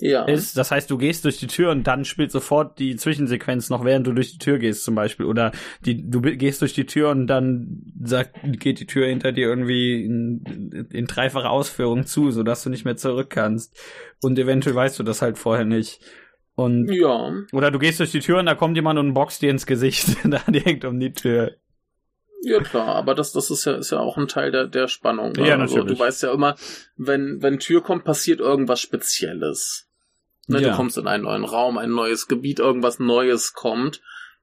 Ja. ist. Das heißt, du gehst durch die Tür und dann spielt sofort die Zwischensequenz noch, während du durch die Tür gehst zum Beispiel. Oder die, du gehst durch die Tür und dann sagt, geht die Tür hinter dir irgendwie in, in dreifacher Ausführung zu, sodass du nicht mehr zurück kannst. Und eventuell weißt du das halt vorher nicht. Und Ja. oder du gehst durch die Tür und da kommt jemand und boxt dir ins Gesicht, (laughs) da direkt um die Tür. Ja, klar, aber das, das ist ja, ist ja auch ein Teil der, der Spannung. Ne? Ja, Also, natürlich. du weißt ja immer, wenn, wenn Tür kommt, passiert irgendwas Spezielles. Ne, Ja. Du kommst in einen neuen Raum, ein neues Gebiet, irgendwas Neues kommt.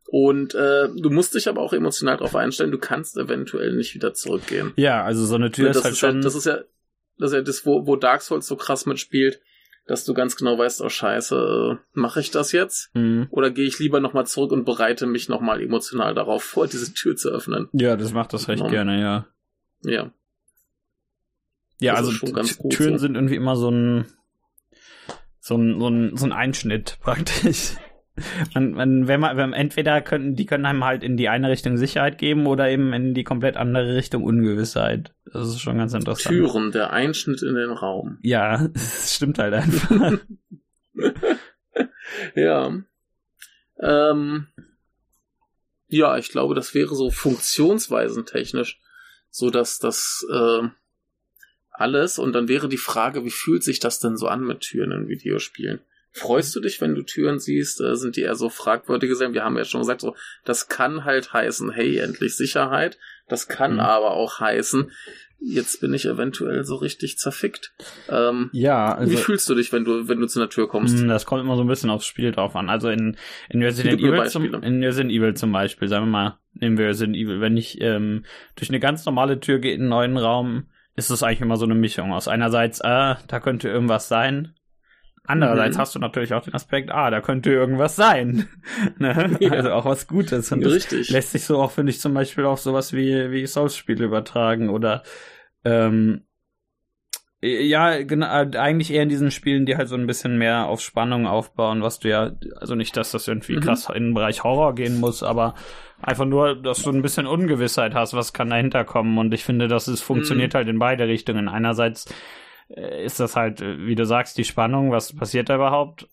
Und äh, du musst dich aber auch emotional darauf einstellen, du kannst eventuell nicht wieder zurückgehen. Ja, also so eine Tür Ne, ist halt ist schon. ja, das ist ja das ist ja das, wo, wo Dark Souls so krass mitspielt, dass du ganz genau weißt, oh scheiße, äh, mache ich das jetzt? Mhm. Oder gehe ich lieber nochmal zurück und bereite mich nochmal emotional darauf vor, (laughs) diese Tür zu öffnen? Ja, das macht das recht Ja. gerne, ja. Ja. Ja, Das also Türen so. sind irgendwie immer so ein so ein, so ein, so ein Einschnitt (laughs) praktisch. Man, man, wenn man, wenn, entweder können, die können einem halt in die eine Richtung Sicherheit geben oder eben in die komplett andere Richtung Ungewissheit. Das ist schon ganz interessant. Türen, der Einschnitt in den Raum. Ja, (laughs) das stimmt halt einfach. (laughs) Ja. Ähm, ja, ich glaube, das wäre so funktionsweisentechnisch, so dass das äh, alles und dann wäre die Frage, wie fühlt sich das denn so an mit Türen in Videospielen? Freust du dich, wenn du Türen siehst? Äh, sind die eher so fragwürdige Sachen? Wir haben ja schon gesagt, so, das kann halt heißen, hey, endlich Sicherheit. Das kann Mhm. aber auch heißen, jetzt bin ich eventuell so richtig zerfickt. Ähm, ja, also. wie fühlst du dich, wenn du, wenn du zu einer Tür kommst? Mm, Das kommt immer so ein bisschen aufs Spiel drauf an. Also in, in Resident Evil zum, in Resident Evil zum Beispiel, sagen wir mal, nehmen wir Resident Evil, wenn ich ähm, durch eine ganz normale Tür gehe in einen neuen Raum, ist es eigentlich immer so eine Mischung aus einerseits, ah, da könnte irgendwas sein. Andererseits Mhm. hast du natürlich auch den Aspekt, ah, da könnte irgendwas sein. (laughs) ne? (laughs) Ja. Also auch was Gutes. Und das Richtig. lässt sich so auch, finde ich, zum Beispiel auf sowas wie, wie Souls-Spiele übertragen oder ähm, ja, genau, eigentlich eher in diesen Spielen, die halt so ein bisschen mehr auf Spannung aufbauen, was du ja, also nicht, dass das irgendwie Mhm. krass in den Bereich Horror gehen muss, aber einfach nur, dass du ein bisschen Ungewissheit hast, was kann dahinter kommen und ich finde, dass es funktioniert Mhm. halt in beide Richtungen. Einerseits äh, ist das halt, äh, wie du sagst, die Spannung, was passiert da überhaupt?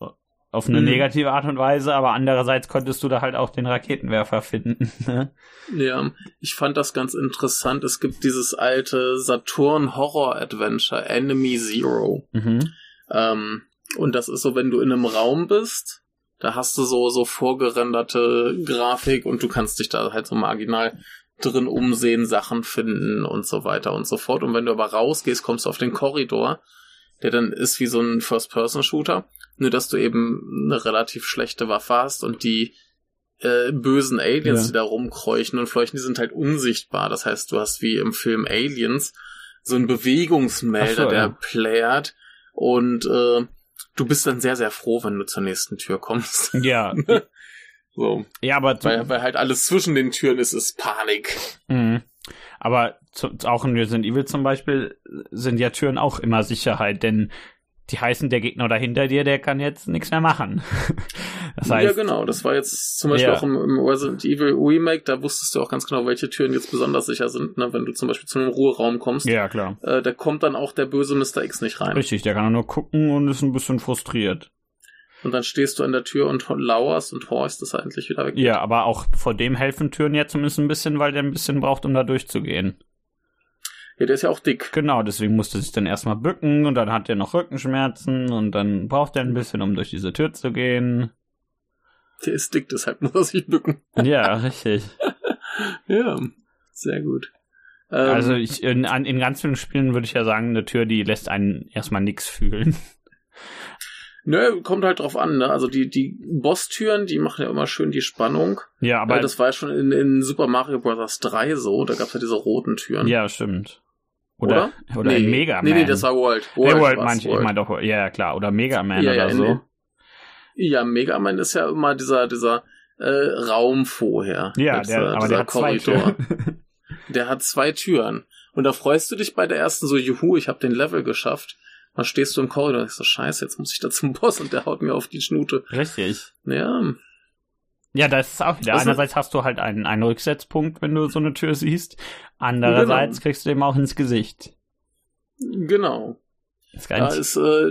Auf eine Mhm. negative Art und Weise, aber andererseits konntest du da halt auch den Raketenwerfer finden. (laughs) ne? Ja, ich fand das ganz interessant. Es gibt dieses alte Saturn Horror Adventure Enemy Zero. mhm. Ähm, und das ist so, wenn du in einem Raum bist, da hast du so, so vorgerenderte Grafik und du kannst dich da halt so marginal drin umsehen, Sachen finden und so weiter und so fort. Und wenn du aber rausgehst, kommst du auf den Korridor, der dann ist wie so ein First-Person-Shooter, nur dass du eben eine relativ schlechte Waffe hast und die äh, bösen Aliens, Ja. die da rumkreuchen und fleuchen, die sind halt unsichtbar. Das heißt, du hast wie im Film Aliens so einen Bewegungsmelder, so, der ja. plärt und äh, du bist dann sehr, sehr froh, wenn du zur nächsten Tür kommst. (laughs) (laughs) Ja, so. ja, aber Weil, weil halt alles zwischen den Türen ist, ist Panik. Mhm. Aber zu, auch in Resident Evil zum Beispiel sind ja Türen auch immer Sicherheit, denn die heißen, der Gegner da hinter dir, der kann jetzt nichts mehr machen. (laughs) Das heißt, ja, genau. Das war jetzt zum Beispiel Ja. auch im, im Resident Evil Remake, da wusstest du auch ganz genau, welche Türen jetzt besonders sicher sind. Ne? Wenn du zum Beispiel zu einem Ruheraum kommst, ja klar. äh, da kommt dann auch der böse Mr. X nicht rein. Richtig, der kann nur gucken und ist ein bisschen frustriert. Und dann stehst du an der Tür und lauerst und horchst, dass er endlich wieder weg Ja, aber auch vor dem helfen Türen ja zumindest ein bisschen, weil der ein bisschen braucht, um da durchzugehen. Ja, der ist ja auch dick. Genau, deswegen musste sich dann erstmal bücken und dann hat er noch Rückenschmerzen und dann braucht er ein bisschen, um durch diese Tür zu gehen. Der ist dick, deshalb (laughs) muss er sich bücken. Ja, richtig. (laughs) Ja, sehr gut. Ähm, Also ich in, in ganz vielen Spielen würde ich ja sagen, eine Tür, die lässt einen erstmal nix fühlen. (laughs) Nö, kommt halt drauf an, ne? Also die, die Boss-Türen, die machen ja immer schön die Spannung. Ja, aber Weil das war ja schon in, in Super Mario Bros. 3 so, da gab's ja diese roten Türen. ja, stimmt. Oder oder nee, in Mega Man. Nee, nee, das war World. World, World, World manche, ich World. meine doch, ja, ja, klar, oder Mega Man Ja, ja, oder in- so. Ja, Mega Man ist ja immer dieser, dieser äh, Raum vorher. Ja, Mit der, dieser- aber dieser der hat zwei Korridor. Türen. (laughs) (laughs) Der hat zwei Türen. Und da freust du dich bei der ersten so, juhu, ich habe den Level geschafft. Dann stehst du im Korridor und denkst so, scheiße, jetzt muss ich da zum Boss und der haut mir auf die Schnute. Richtig. Ja, Ja, das ist auch wieder. Also- Einerseits hast du halt einen, einen Rücksetzpunkt, wenn du so eine Tür siehst. Andererseits Genau. kriegst du eben auch ins Gesicht. genau. Da ist äh,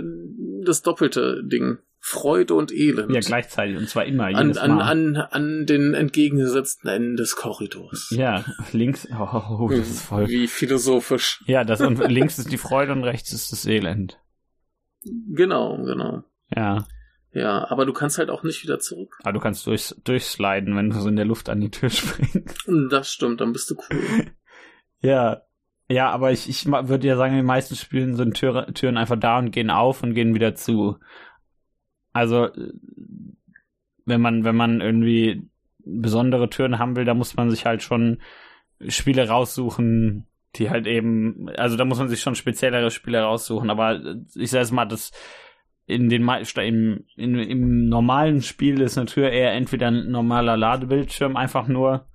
das doppelte Ding. Freude und Elend. Ja, gleichzeitig. Und zwar immer. An, an, an, an den entgegengesetzten Enden des Korridors. Ja, links. Oh, das ist voll. Wie philosophisch. Ja, das und (laughs) links ist die Freude und rechts ist das Elend. Genau, genau. Ja. Ja, aber du kannst halt auch nicht wieder zurück. Aber du kannst durchs, durchsliden, wenn du so in der Luft an die Tür (laughs) springst. Das stimmt, dann bist du cool. (laughs) ja. Ja, aber ich, ich würde ja sagen, in den meisten Spielen sind Tür, Türen einfach da und gehen auf und gehen wieder zu. Also, wenn man, wenn man irgendwie besondere Türen haben will, da muss man sich halt schon Spiele raussuchen, die halt eben, also da muss man sich schon speziellere Spiele raussuchen, aber ich sag jetzt mal, das in den im, in, im normalen Spiel ist Tür eher entweder ein normaler Ladebildschirm, einfach nur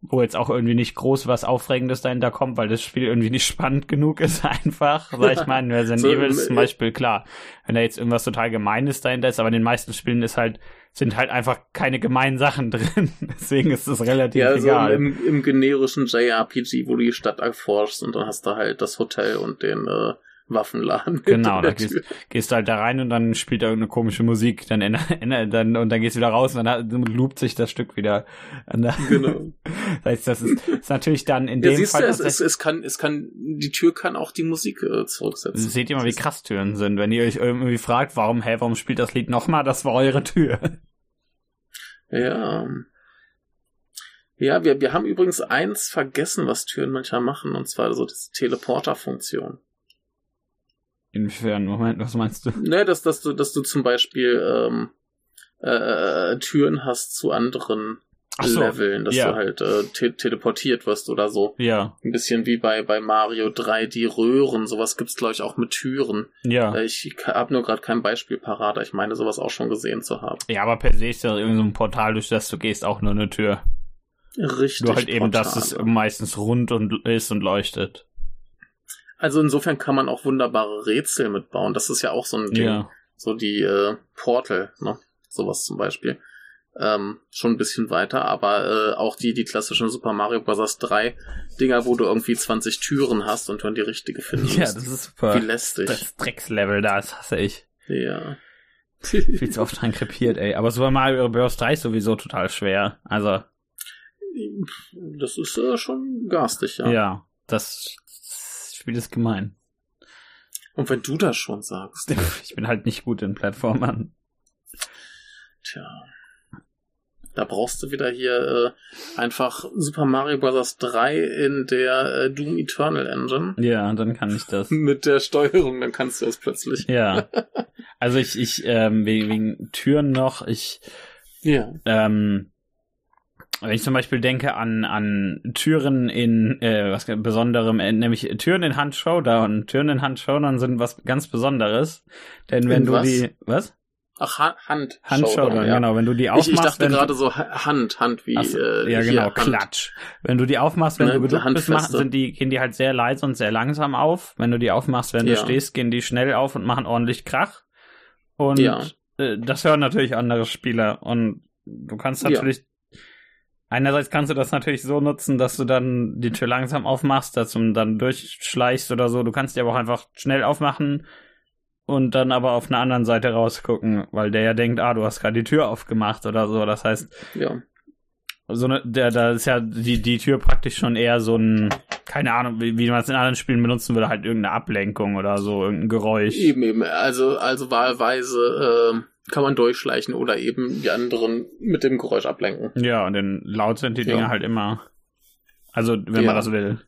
wo jetzt auch irgendwie nicht groß was Aufregendes dahinter kommt, weil das Spiel irgendwie nicht (laughs) spannend genug ist, einfach. Sag ich mal, in Resident so, Evil ist zum Beispiel klar, wenn da jetzt irgendwas total Gemeines dahinter ist, aber in den meisten Spielen ist halt, sind halt einfach keine gemeinen Sachen (laughs) drin. Deswegen ist es relativ ja, also egal. Im, im generischen JRPG, wo du die Stadt erforschst und dann hast du halt das Hotel und den äh, Waffenladen. (laughs) Genau, da gehst, gehst, du halt da rein und dann spielt da irgendeine komische Musik, dann, (laughs) dann und dann gehst du wieder raus und dann loopt sich das Stück wieder. genau. (laughs) Das heißt, das ist, ist natürlich dann in ja, dem Fall. Du, es, es, es, kann, es kann, die Tür kann auch die Musik äh, zurücksetzen. Seht ihr mal, wie krass Türen sind, wenn ihr euch irgendwie fragt, warum, hä, warum spielt das Lied nochmal? Das war eure Tür. Ja. Ja, wir, wir haben übrigens eins vergessen, was Türen manchmal machen, und zwar so diese Teleporter-Funktion. Inwiefern? Moment, was meinst du? Ne, dass, dass du, dass du zum Beispiel ähm, äh, Türen hast zu anderen so, Leveln, dass ja. du halt äh, te teleportiert wirst oder so. Ja. Ein bisschen wie bei, bei Mario 3, die Röhren, sowas gibt's glaube ich auch mit Türen. Ja. Äh, ich habe nur gerade kein Beispiel parat, ich meine sowas auch schon gesehen zu haben. Ja, aber per se ist ja irgendein so Portal, durch das du gehst, auch nur eine Tür. Richtig. Nur halt eben, dass es meistens rund und ist und leuchtet. Also insofern kann man auch wunderbare Rätsel mitbauen. Das ist ja auch so ein Ding. Ja. So die äh, Portal, ne? Sowas zum Beispiel. Ähm, schon ein bisschen weiter, aber äh, auch die, die klassischen Super Mario Bros. 3 Dinger, wo du irgendwie 20 Türen hast und dann die richtige findest. Ja, das ist super. Wie lästig. Das Dreckslevel da, das hasse ich. Ja. Viel zu oft dran krepiert, ey. Aber Super Mario Bros. 3 ist sowieso total schwer. Also. Das ist äh, schon garstig, ja. Ja, das Spiel ist gemein. Und wenn du das schon sagst. (laughs) Ich bin halt nicht gut in Plattformern. Tja. Da brauchst du wieder hier äh, einfach Super Mario Bros. 3 in der äh, Doom Eternal Engine. Ja, dann kann ich das. (laughs) Mit der Steuerung, dann kannst du das plötzlich. Ja. (laughs) Also ich, ich, ähm, wegen, wegen Türen noch, ich ja. ähm, wenn ich zum Beispiel denke an, an Türen in äh, was besonderem, äh, nämlich Türen in Hand Showdown. Türen in Hand Showdown sind was ganz Besonderes. Denn wenn in du was? die. Was? Ach, ha Hand. Hand Showdown, ja. genau. Wenn du die aufmachst. Ich, ich dachte gerade so Hand, Hand wie. Ach, äh, ja, genau, Klatsch. Wenn du die aufmachst, wenn ne, du gedrückt bist, machen, sind die, gehen die halt sehr leise und sehr langsam auf. Wenn du die aufmachst, wenn ja. du stehst, gehen die schnell auf und machen ordentlich Krach. Und ja. äh, das hören natürlich andere Spieler. Und du kannst natürlich Einerseits kannst du das natürlich so nutzen, dass du dann die Tür langsam aufmachst, dass du dann durchschleichst oder so. Du kannst die aber auch einfach schnell aufmachen und dann aber auf einer anderen Seite rausgucken, weil der ja denkt, ah, du hast gerade die Tür aufgemacht oder so. Das heißt, ja. so ne, der, da ist ja die, die Tür praktisch schon eher so ein, keine Ahnung, wie, wie man es in anderen Spielen benutzen würde, halt irgendeine Ablenkung oder so, irgendein Geräusch. Eben, eben. Also, also wahlweise, äh kann man durchschleichen oder eben die anderen mit dem Geräusch ablenken. Ja, denn laut sind die Dinge ja. halt immer. Also, wenn ja. man das will.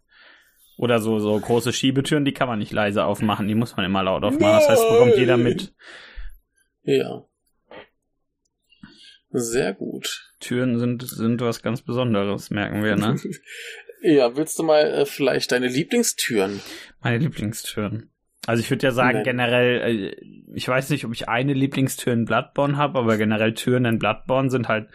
Oder so, so große Schiebetüren, die kann man nicht leise aufmachen, die muss man immer laut aufmachen. Das heißt, bekommt jeder mit. Ja. Sehr gut. Türen sind, sind was ganz Besonderes, merken wir, ne? (laughs) ja, willst du mal äh, vielleicht deine Lieblingstüren? Meine Lieblingstüren. Also ich würde ja sagen, Nein. generell, äh, ich weiß nicht, ob ich eine Lieblingstür in Bloodborne habe, aber generell Türen in Bloodborne sind halt.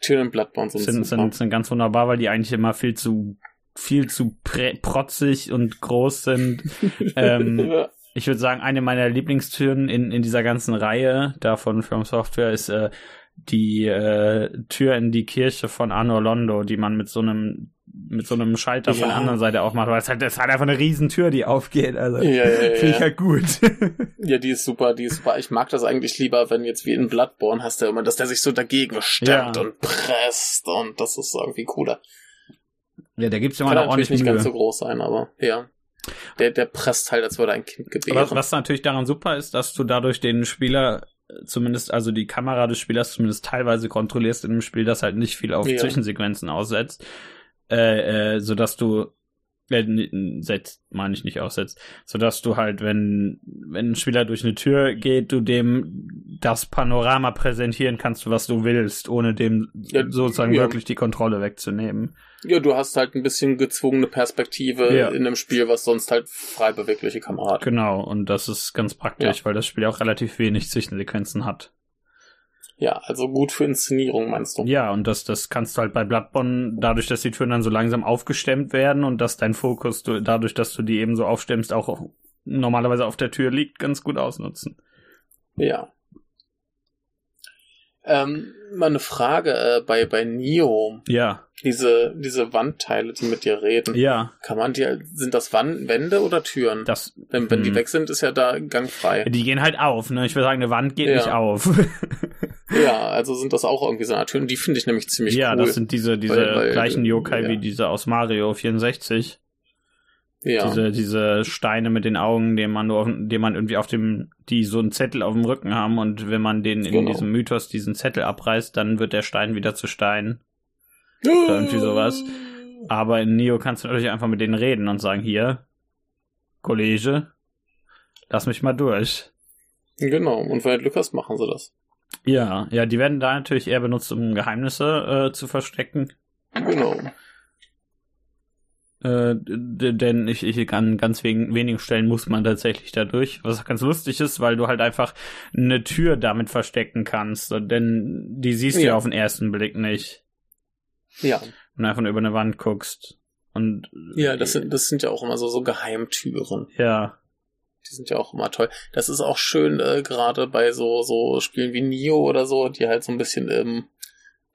Türen in Bloodborne sind, sind, sind, sind ganz wunderbar, weil die eigentlich immer viel zu viel zu protzig und groß sind. (laughs) ähm. Ich würde sagen, eine meiner Lieblingstüren in, in dieser ganzen Reihe davon From Software ist äh, die äh, Tür in die Kirche von Arno Londo, die man mit so einem mit so einem Schalter von Ja. der anderen Seite aufmacht, weil es halt, das halt einfach eine Riesentür, die aufgeht. Also Ja, ja, ja, finde ich ja. halt gut. (laughs) Ja, die ist super, die ist super. Ich mag das eigentlich lieber, wenn jetzt wie in Bloodborne hast du immer, dass der sich so dagegen stemmt Ja. und presst und das ist irgendwie cooler. ja, da gibt's noch natürlich ordentlich nicht Mühe. ganz so groß sein, aber ja. Der, der presst halt, als würde ein Kind gebären. Was, was natürlich daran super ist, dass du dadurch den Spieler äh, zumindest, also die Kamera des Spielers zumindest teilweise kontrollierst in dem Spiel, das halt nicht viel auf Ja. Zwischensequenzen aussetzt, äh, äh, sodass du äh, setzt, meine ich nicht aussetzt, sodass du halt, wenn wenn ein Spieler durch eine Tür geht, du dem das Panorama präsentieren kannst, was du willst, ohne dem Ja, sozusagen ja. wirklich die Kontrolle wegzunehmen. Ja, du hast halt ein bisschen gezwungene Perspektive Ja. in einem Spiel, was sonst halt frei bewegliche Kamera hat. Genau, und das ist ganz praktisch, weil das Spiel auch relativ wenig Zwischensequenzen hat. Ja, also gut für Inszenierung, meinst du? Ja, und das, das kannst du halt bei Bloodborne, dadurch, dass die Türen dann so langsam aufgestemmt werden und dass dein Fokus, du, dadurch, dass du die eben so aufstemmst, auch normalerweise auf der Tür liegt, ganz gut ausnutzen. Ja. Ähm, mal eine Frage äh, bei, bei Nio. Ja, Diese, diese Wandteile, die mit dir reden. ja, Kann man die, sind das Wand, Wände oder Türen? das, wenn wenn die hm. weg sind, ist ja da gangfrei. die gehen halt auf, ne? Ich würde sagen, eine Wand geht Ja. nicht auf. (laughs) Ja, also sind das auch irgendwie so eine Türen. Die finde ich nämlich ziemlich ja, cool. das sind diese, diese Weil- weil- gleichen Yokai ja. wie diese aus Mario 64. ja. Diese, diese Steine mit den Augen, den man nur, den man irgendwie auf dem, die so einen Zettel auf dem Rücken haben und wenn man den in Genau. diesem Mythos diesen Zettel abreißt, dann wird der Stein wieder zu Stein. oder irgendwie sowas. Aber in Neo kannst du natürlich einfach mit denen reden und sagen, hier, Kollege, lass mich mal durch. Genau, und wenn du Glück hast, machen sie das. Ja, ja, die werden da natürlich eher benutzt, um Geheimnisse äh, zu verstecken. Genau. Äh, denn ich, ich an ganz wegen, wenigen Stellen muss man tatsächlich da durch, was ganz lustig ist, weil du halt einfach eine Tür damit verstecken kannst, so, denn die siehst du ja Ja. auf den ersten Blick nicht, Ja. wenn du einfach über eine Wand guckst. Und Ja, das sind, das sind ja auch immer so, so Geheimtüren. ja, Die sind ja auch immer toll. Das ist auch schön, äh, gerade bei so, so Spielen wie Nio oder so, die halt so ein bisschen im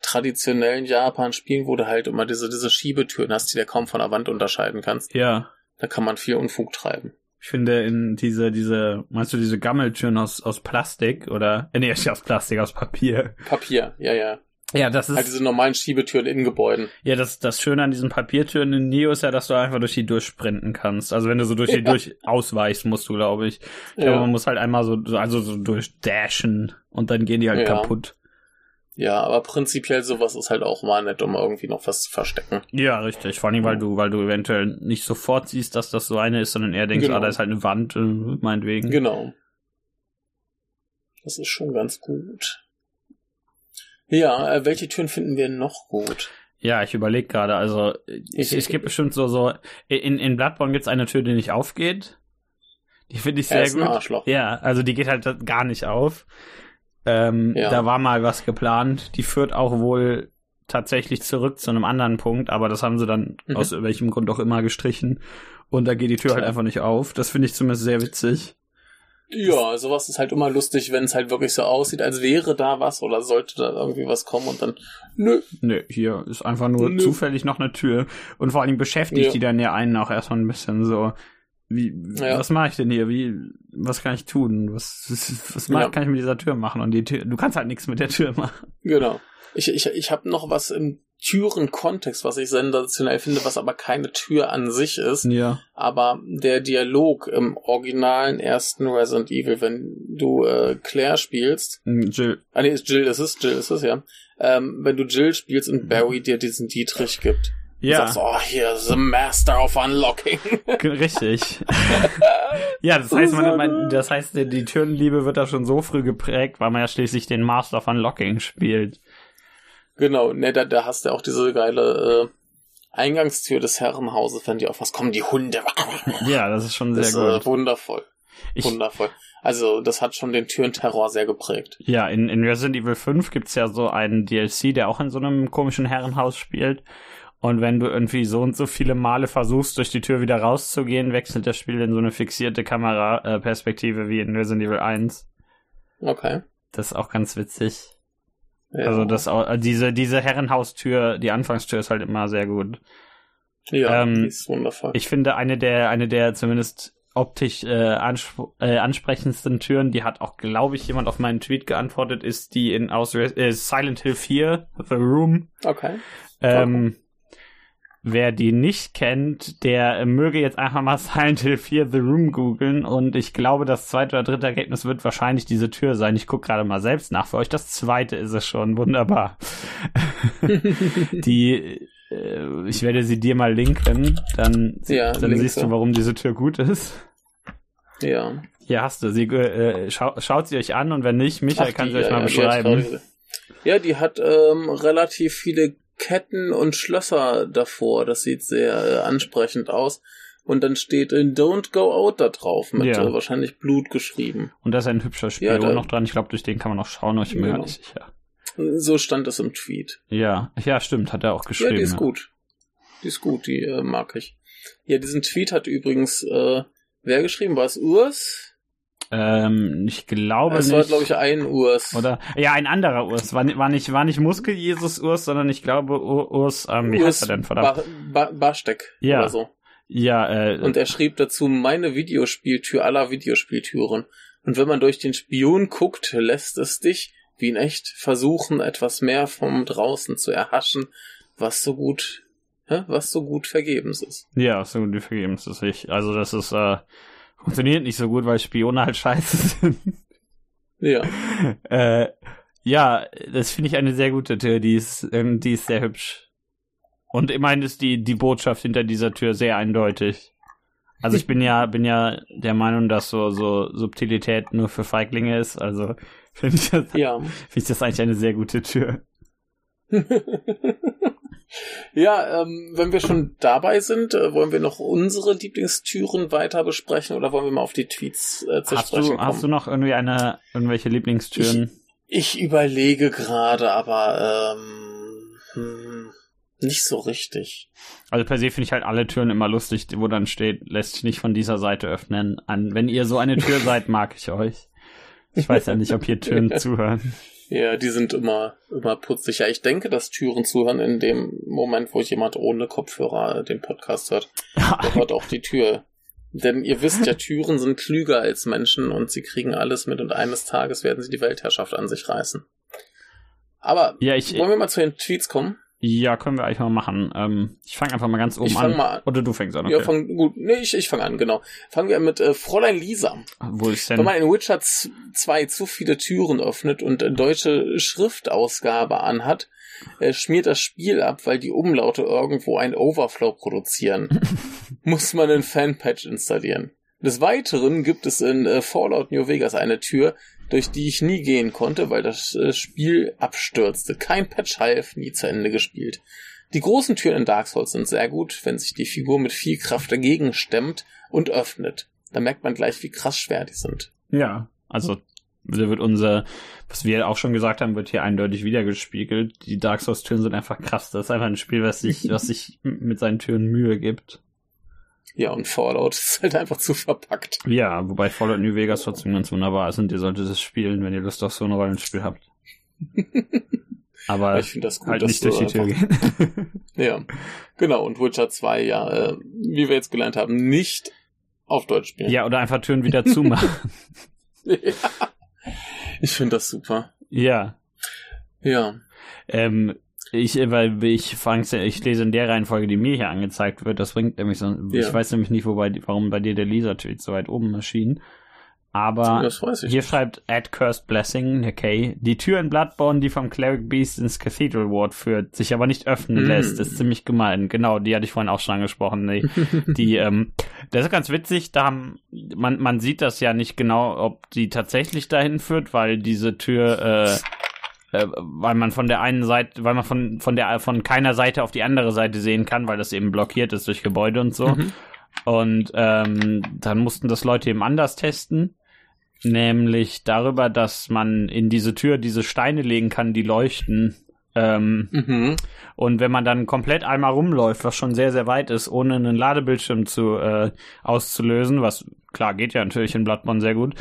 traditionellen Japan spielen, wo du halt immer diese, diese Schiebetüren hast, die du kaum von der Wand unterscheiden kannst. ja. Da kann man viel Unfug treiben. Ich finde in diese, diese, meinst du diese Gammeltüren aus, aus Plastik oder, äh, nee, (laughs) aus Plastik, aus Papier. Papier, ja, ja. Ja, das Halt ist, diese normalen Schiebetüren in Gebäuden. ja, das, das Schöne an diesen Papiertüren in Neo ist ja, dass du einfach durch die durchsprinten kannst. Also wenn du so durch die Ja. durch ausweichst, musst du, glaube ich. Ich glaube, man muss halt einmal so, so- also so durchdashen und dann gehen die halt Ja. kaputt. Ja, aber prinzipiell sowas ist halt auch mal nett, um irgendwie noch was zu verstecken. Ja, richtig. Vor allem, weil du, weil du eventuell nicht sofort siehst, dass das so eine ist, sondern eher denkst, Genau. ah, da ist halt eine Wand, äh, meinetwegen. Genau. Das ist schon ganz gut. Ja, äh, welche Türen finden wir noch gut? Ja, ich überlege gerade, also es, es gibt bestimmt so, so, in, in Bloodborne gibt's eine Tür, die nicht aufgeht. Die finde ich Er sehr ist ein gut. Arschloch. Ja, also die geht halt gar nicht auf. Ähm, Ja. Da war mal was geplant. Die führt auch wohl tatsächlich zurück zu einem anderen Punkt, aber das haben sie dann Mhm. aus welchem Grund auch immer gestrichen. Und da geht die Tür halt einfach nicht auf. Das finde ich zumindest sehr witzig. Ja, sowas ist halt immer lustig, wenn es halt wirklich so aussieht, als wäre da was oder sollte da irgendwie was kommen und dann, nö, Nö, hier ist einfach nur Nö. zufällig noch eine Tür. Und vor allem beschäftigt Ja. die dann ja einen auch erstmal ein bisschen so. Wie, Ja. was mache ich denn hier? Wie, was kann ich tun? Was, was, was mach, Ja. kann ich mit dieser Tür machen? Und die Tür, du kannst halt nichts mit der Tür machen. genau. Ich, ich, ich habe noch was im Türenkontext, was ich sensationell finde, was aber keine Tür an sich ist. Ja. Aber der Dialog im originalen ersten Resident Evil, wenn du äh, Claire spielst, Jill. ah nee, ist Jill ist es, Jill ist es, ja. Ähm, wenn du Jill spielst und Barry dir diesen Dietrich gibt. und Ja, Sagst, oh, hier, the master of unlocking. richtig. (laughs) ja, das heißt, man, man, das heißt, die, die Türenliebe wird da schon so früh geprägt, weil man ja schließlich den Master of Unlocking spielt. Genau, ne, da, da hast du auch diese geile äh, Eingangstür des Herrenhauses, wenn die auf was kommen, die Hunde. (laughs) Ja, das ist schon sehr Das ist gut. äh, wundervoll. Ich, Wundervoll. Also, das hat schon den Türenterror sehr geprägt. Ja, in, in Resident Evil 5 gibt's ja so einen DLC, der auch in so einem komischen Herrenhaus spielt. Und wenn du irgendwie so und so viele Male versuchst, durch die Tür wieder rauszugehen, wechselt das Spiel in so eine fixierte Kameraperspektive wie in Resident Evil 1. Okay. Das ist auch ganz witzig. Ja. Also das au- diese diese Herrenhaustür, die Anfangstür ist halt immer sehr gut. Ja, Ähm, die ist wundervoll. Ich finde eine der, eine der zumindest optisch äh, anspr äh, ansprechendsten Türen, die hat auch, glaube ich, jemand auf meinen Tweet geantwortet, ist die in aus äh, Silent Hill 4, The Room. okay. Ähm, wer die nicht kennt, der möge jetzt einfach mal (laughs) Silent Hill 4 The Room googeln und ich glaube, das zweite oder dritte Ergebnis wird wahrscheinlich diese Tür sein. Ich gucke gerade mal selbst nach für euch. Das zweite ist es schon. Wunderbar. (laughs) (laughs) die, äh, ich werde sie dir mal linken, dann, Ja, dann linke. siehst du, warum diese Tür gut ist. Ja. Hier hast du sie. Äh, schau, schaut sie euch an und wenn nicht, Michael Ach, kann die, sie euch ja, mal ja, beschreiben. Ja, die hat ähm, relativ viele Ketten und Schlösser davor. Das sieht sehr äh, ansprechend aus. Und dann steht in Don't Go Out da drauf mit Ja. äh, wahrscheinlich Blut geschrieben. Und da ist ein hübscher Spion Ja, da- noch dran. Ich glaube, durch den kann man noch schauen, aber ich bin mir gar nicht sicher. So stand es im Tweet. Ja, ja, stimmt, hat er auch geschrieben. ja, die ist ja. gut. Die ist gut, die äh, mag ich. Ja, diesen Tweet hat übrigens äh, wer geschrieben? War es Urs? Ähm, ich glaube Es nicht. war, glaube ich, ein Urs. Oder ja, ein anderer Urs. War, war nicht, war nicht Muskel-Jesus Urs, sondern ich glaube Ur- Urs, ähm, wie heißt er denn, verdammt? Ba ba Barsteck Ja. oder so. Ja, äh, Und er schrieb dazu, meine Videospieltür aller Videospieltüren. Und wenn man durch den Spion guckt, lässt es dich, wie in echt, versuchen, etwas mehr vom draußen zu erhaschen, was so gut, hä, was so gut vergebens ist. ja, so gut, die vergeben es ist nicht. Also das ist, äh, funktioniert nicht so gut, weil Spione halt scheiße sind. Ja. (laughs) äh, ja, das finde ich eine sehr gute Tür, die ist, ähm, die ist sehr hübsch. Und immerhin ist die, die Botschaft hinter dieser Tür sehr eindeutig. Also ich bin ja, bin ja der Meinung, dass so, so Subtilität nur für Feiglinge ist, also (laughs) finde ich, das- Ja. finde ich das eigentlich eine sehr gute Tür. (laughs) ja, ähm, wenn wir schon dabei sind, äh, wollen wir noch unsere Lieblingstüren weiter besprechen oder wollen wir mal auf die Tweets äh, zu Hast sprechen du, kommen? hast du noch irgendwie eine, irgendwelche Lieblingstüren? Ich überlege gerade, aber ähm, hm, nicht so richtig. Also per se finde ich halt alle Türen immer lustig, wo dann steht, lässt sich nicht von dieser Seite öffnen. An, wenn ihr so eine Tür seid, (laughs) mag ich euch. Ich weiß ja nicht, ob hier Türen (laughs) zuhören. Ja, die sind immer, immer putzig. Ja, ich denke, dass Türen zuhören in dem Moment, wo jemand ohne Kopfhörer den Podcast hört. (laughs) Der hört auch die Tür. Denn ihr wisst ja, Türen sind klüger als Menschen und sie kriegen alles mit und eines Tages werden sie die Weltherrschaft an sich reißen. Aber Ja, ich, wollen wir mal zu den Tweets kommen? Ja, können wir eigentlich mal machen. Ähm, ich fange einfach mal ganz oben Ich fang an. mal an. Oder du fängst an, Ja, okay. fang, gut, nee, ich, ich fange an, genau. Fangen wir mit äh, Fräulein Lisa. Wo ist Wenn denn? man in Witcher 2 zu viele Türen öffnet und äh, deutsche Schriftausgabe anhat, äh, schmiert das Spiel ab, weil die Umlaute irgendwo ein Overflow produzieren. (laughs) Muss man einen Fanpatch installieren. Des Weiteren gibt es in äh, Fallout New Vegas eine Tür, durch die ich nie gehen konnte, weil das äh, Spiel abstürzte. Kein Patch half, nie zu Ende gespielt. Die großen Türen in Dark Souls sind sehr gut, wenn sich die Figur mit viel Kraft dagegen stemmt und öffnet. Da merkt man gleich, wie krass schwer die sind. Ja, also da wird unser, was wir auch schon gesagt haben, wird hier eindeutig wiedergespiegelt. Die Dark Souls Türen sind einfach krass. Das ist einfach ein Spiel, was sich, was sich mit seinen Türen Mühe gibt. Ja, und Fallout (laughs) ist halt einfach zu verpackt. Ja, wobei Fallout New Vegas trotzdem ganz wunderbar ist und ihr solltet es spielen, wenn ihr Lust auf so ein Rollenspiel habt. (laughs) Aber ich finde das gut, halt dass nicht du durch die Tür gehen. (laughs) Ja, genau. Und Witcher 2, ja, äh, wie wir jetzt gelernt haben, nicht auf Deutsch spielen. ja, oder einfach Türen wieder zumachen. ja. Ich finde das super. ja. Ja. Ähm, ich, äh, weil ich fang's, ich lese in der Reihenfolge, die mir hier angezeigt wird, das bringt nämlich so, Ja. ich weiß nämlich nicht, wobei, warum bei dir der Lisa-Tweet so weit oben erschien. Aber hier schreibt Ad Cursed Blessing, okay, die Tür in Bloodborne, die vom Cleric Beast ins Cathedral Ward führt, sich aber nicht öffnen Mm. lässt, ist ziemlich gemein. Genau, die hatte ich vorhin auch schon angesprochen. Die, (laughs) die ähm, das ist ganz witzig, da haben, man, man sieht das ja nicht genau, ob die tatsächlich dahin führt, weil diese Tür, äh, äh, weil man von der einen Seite, weil man von, von der, von keiner Seite auf die andere Seite sehen kann, weil das eben blockiert ist durch Gebäude und so. Mhm. Und ähm, dann mussten das Leute eben anders testen. Nämlich darüber, dass man in diese Tür diese Steine legen kann, die leuchten. Ähm, Mhm. und wenn man dann komplett einmal rumläuft, was schon sehr, sehr weit ist, ohne einen Ladebildschirm zu äh, auszulösen, was klar geht ja natürlich in Bloodborne sehr gut,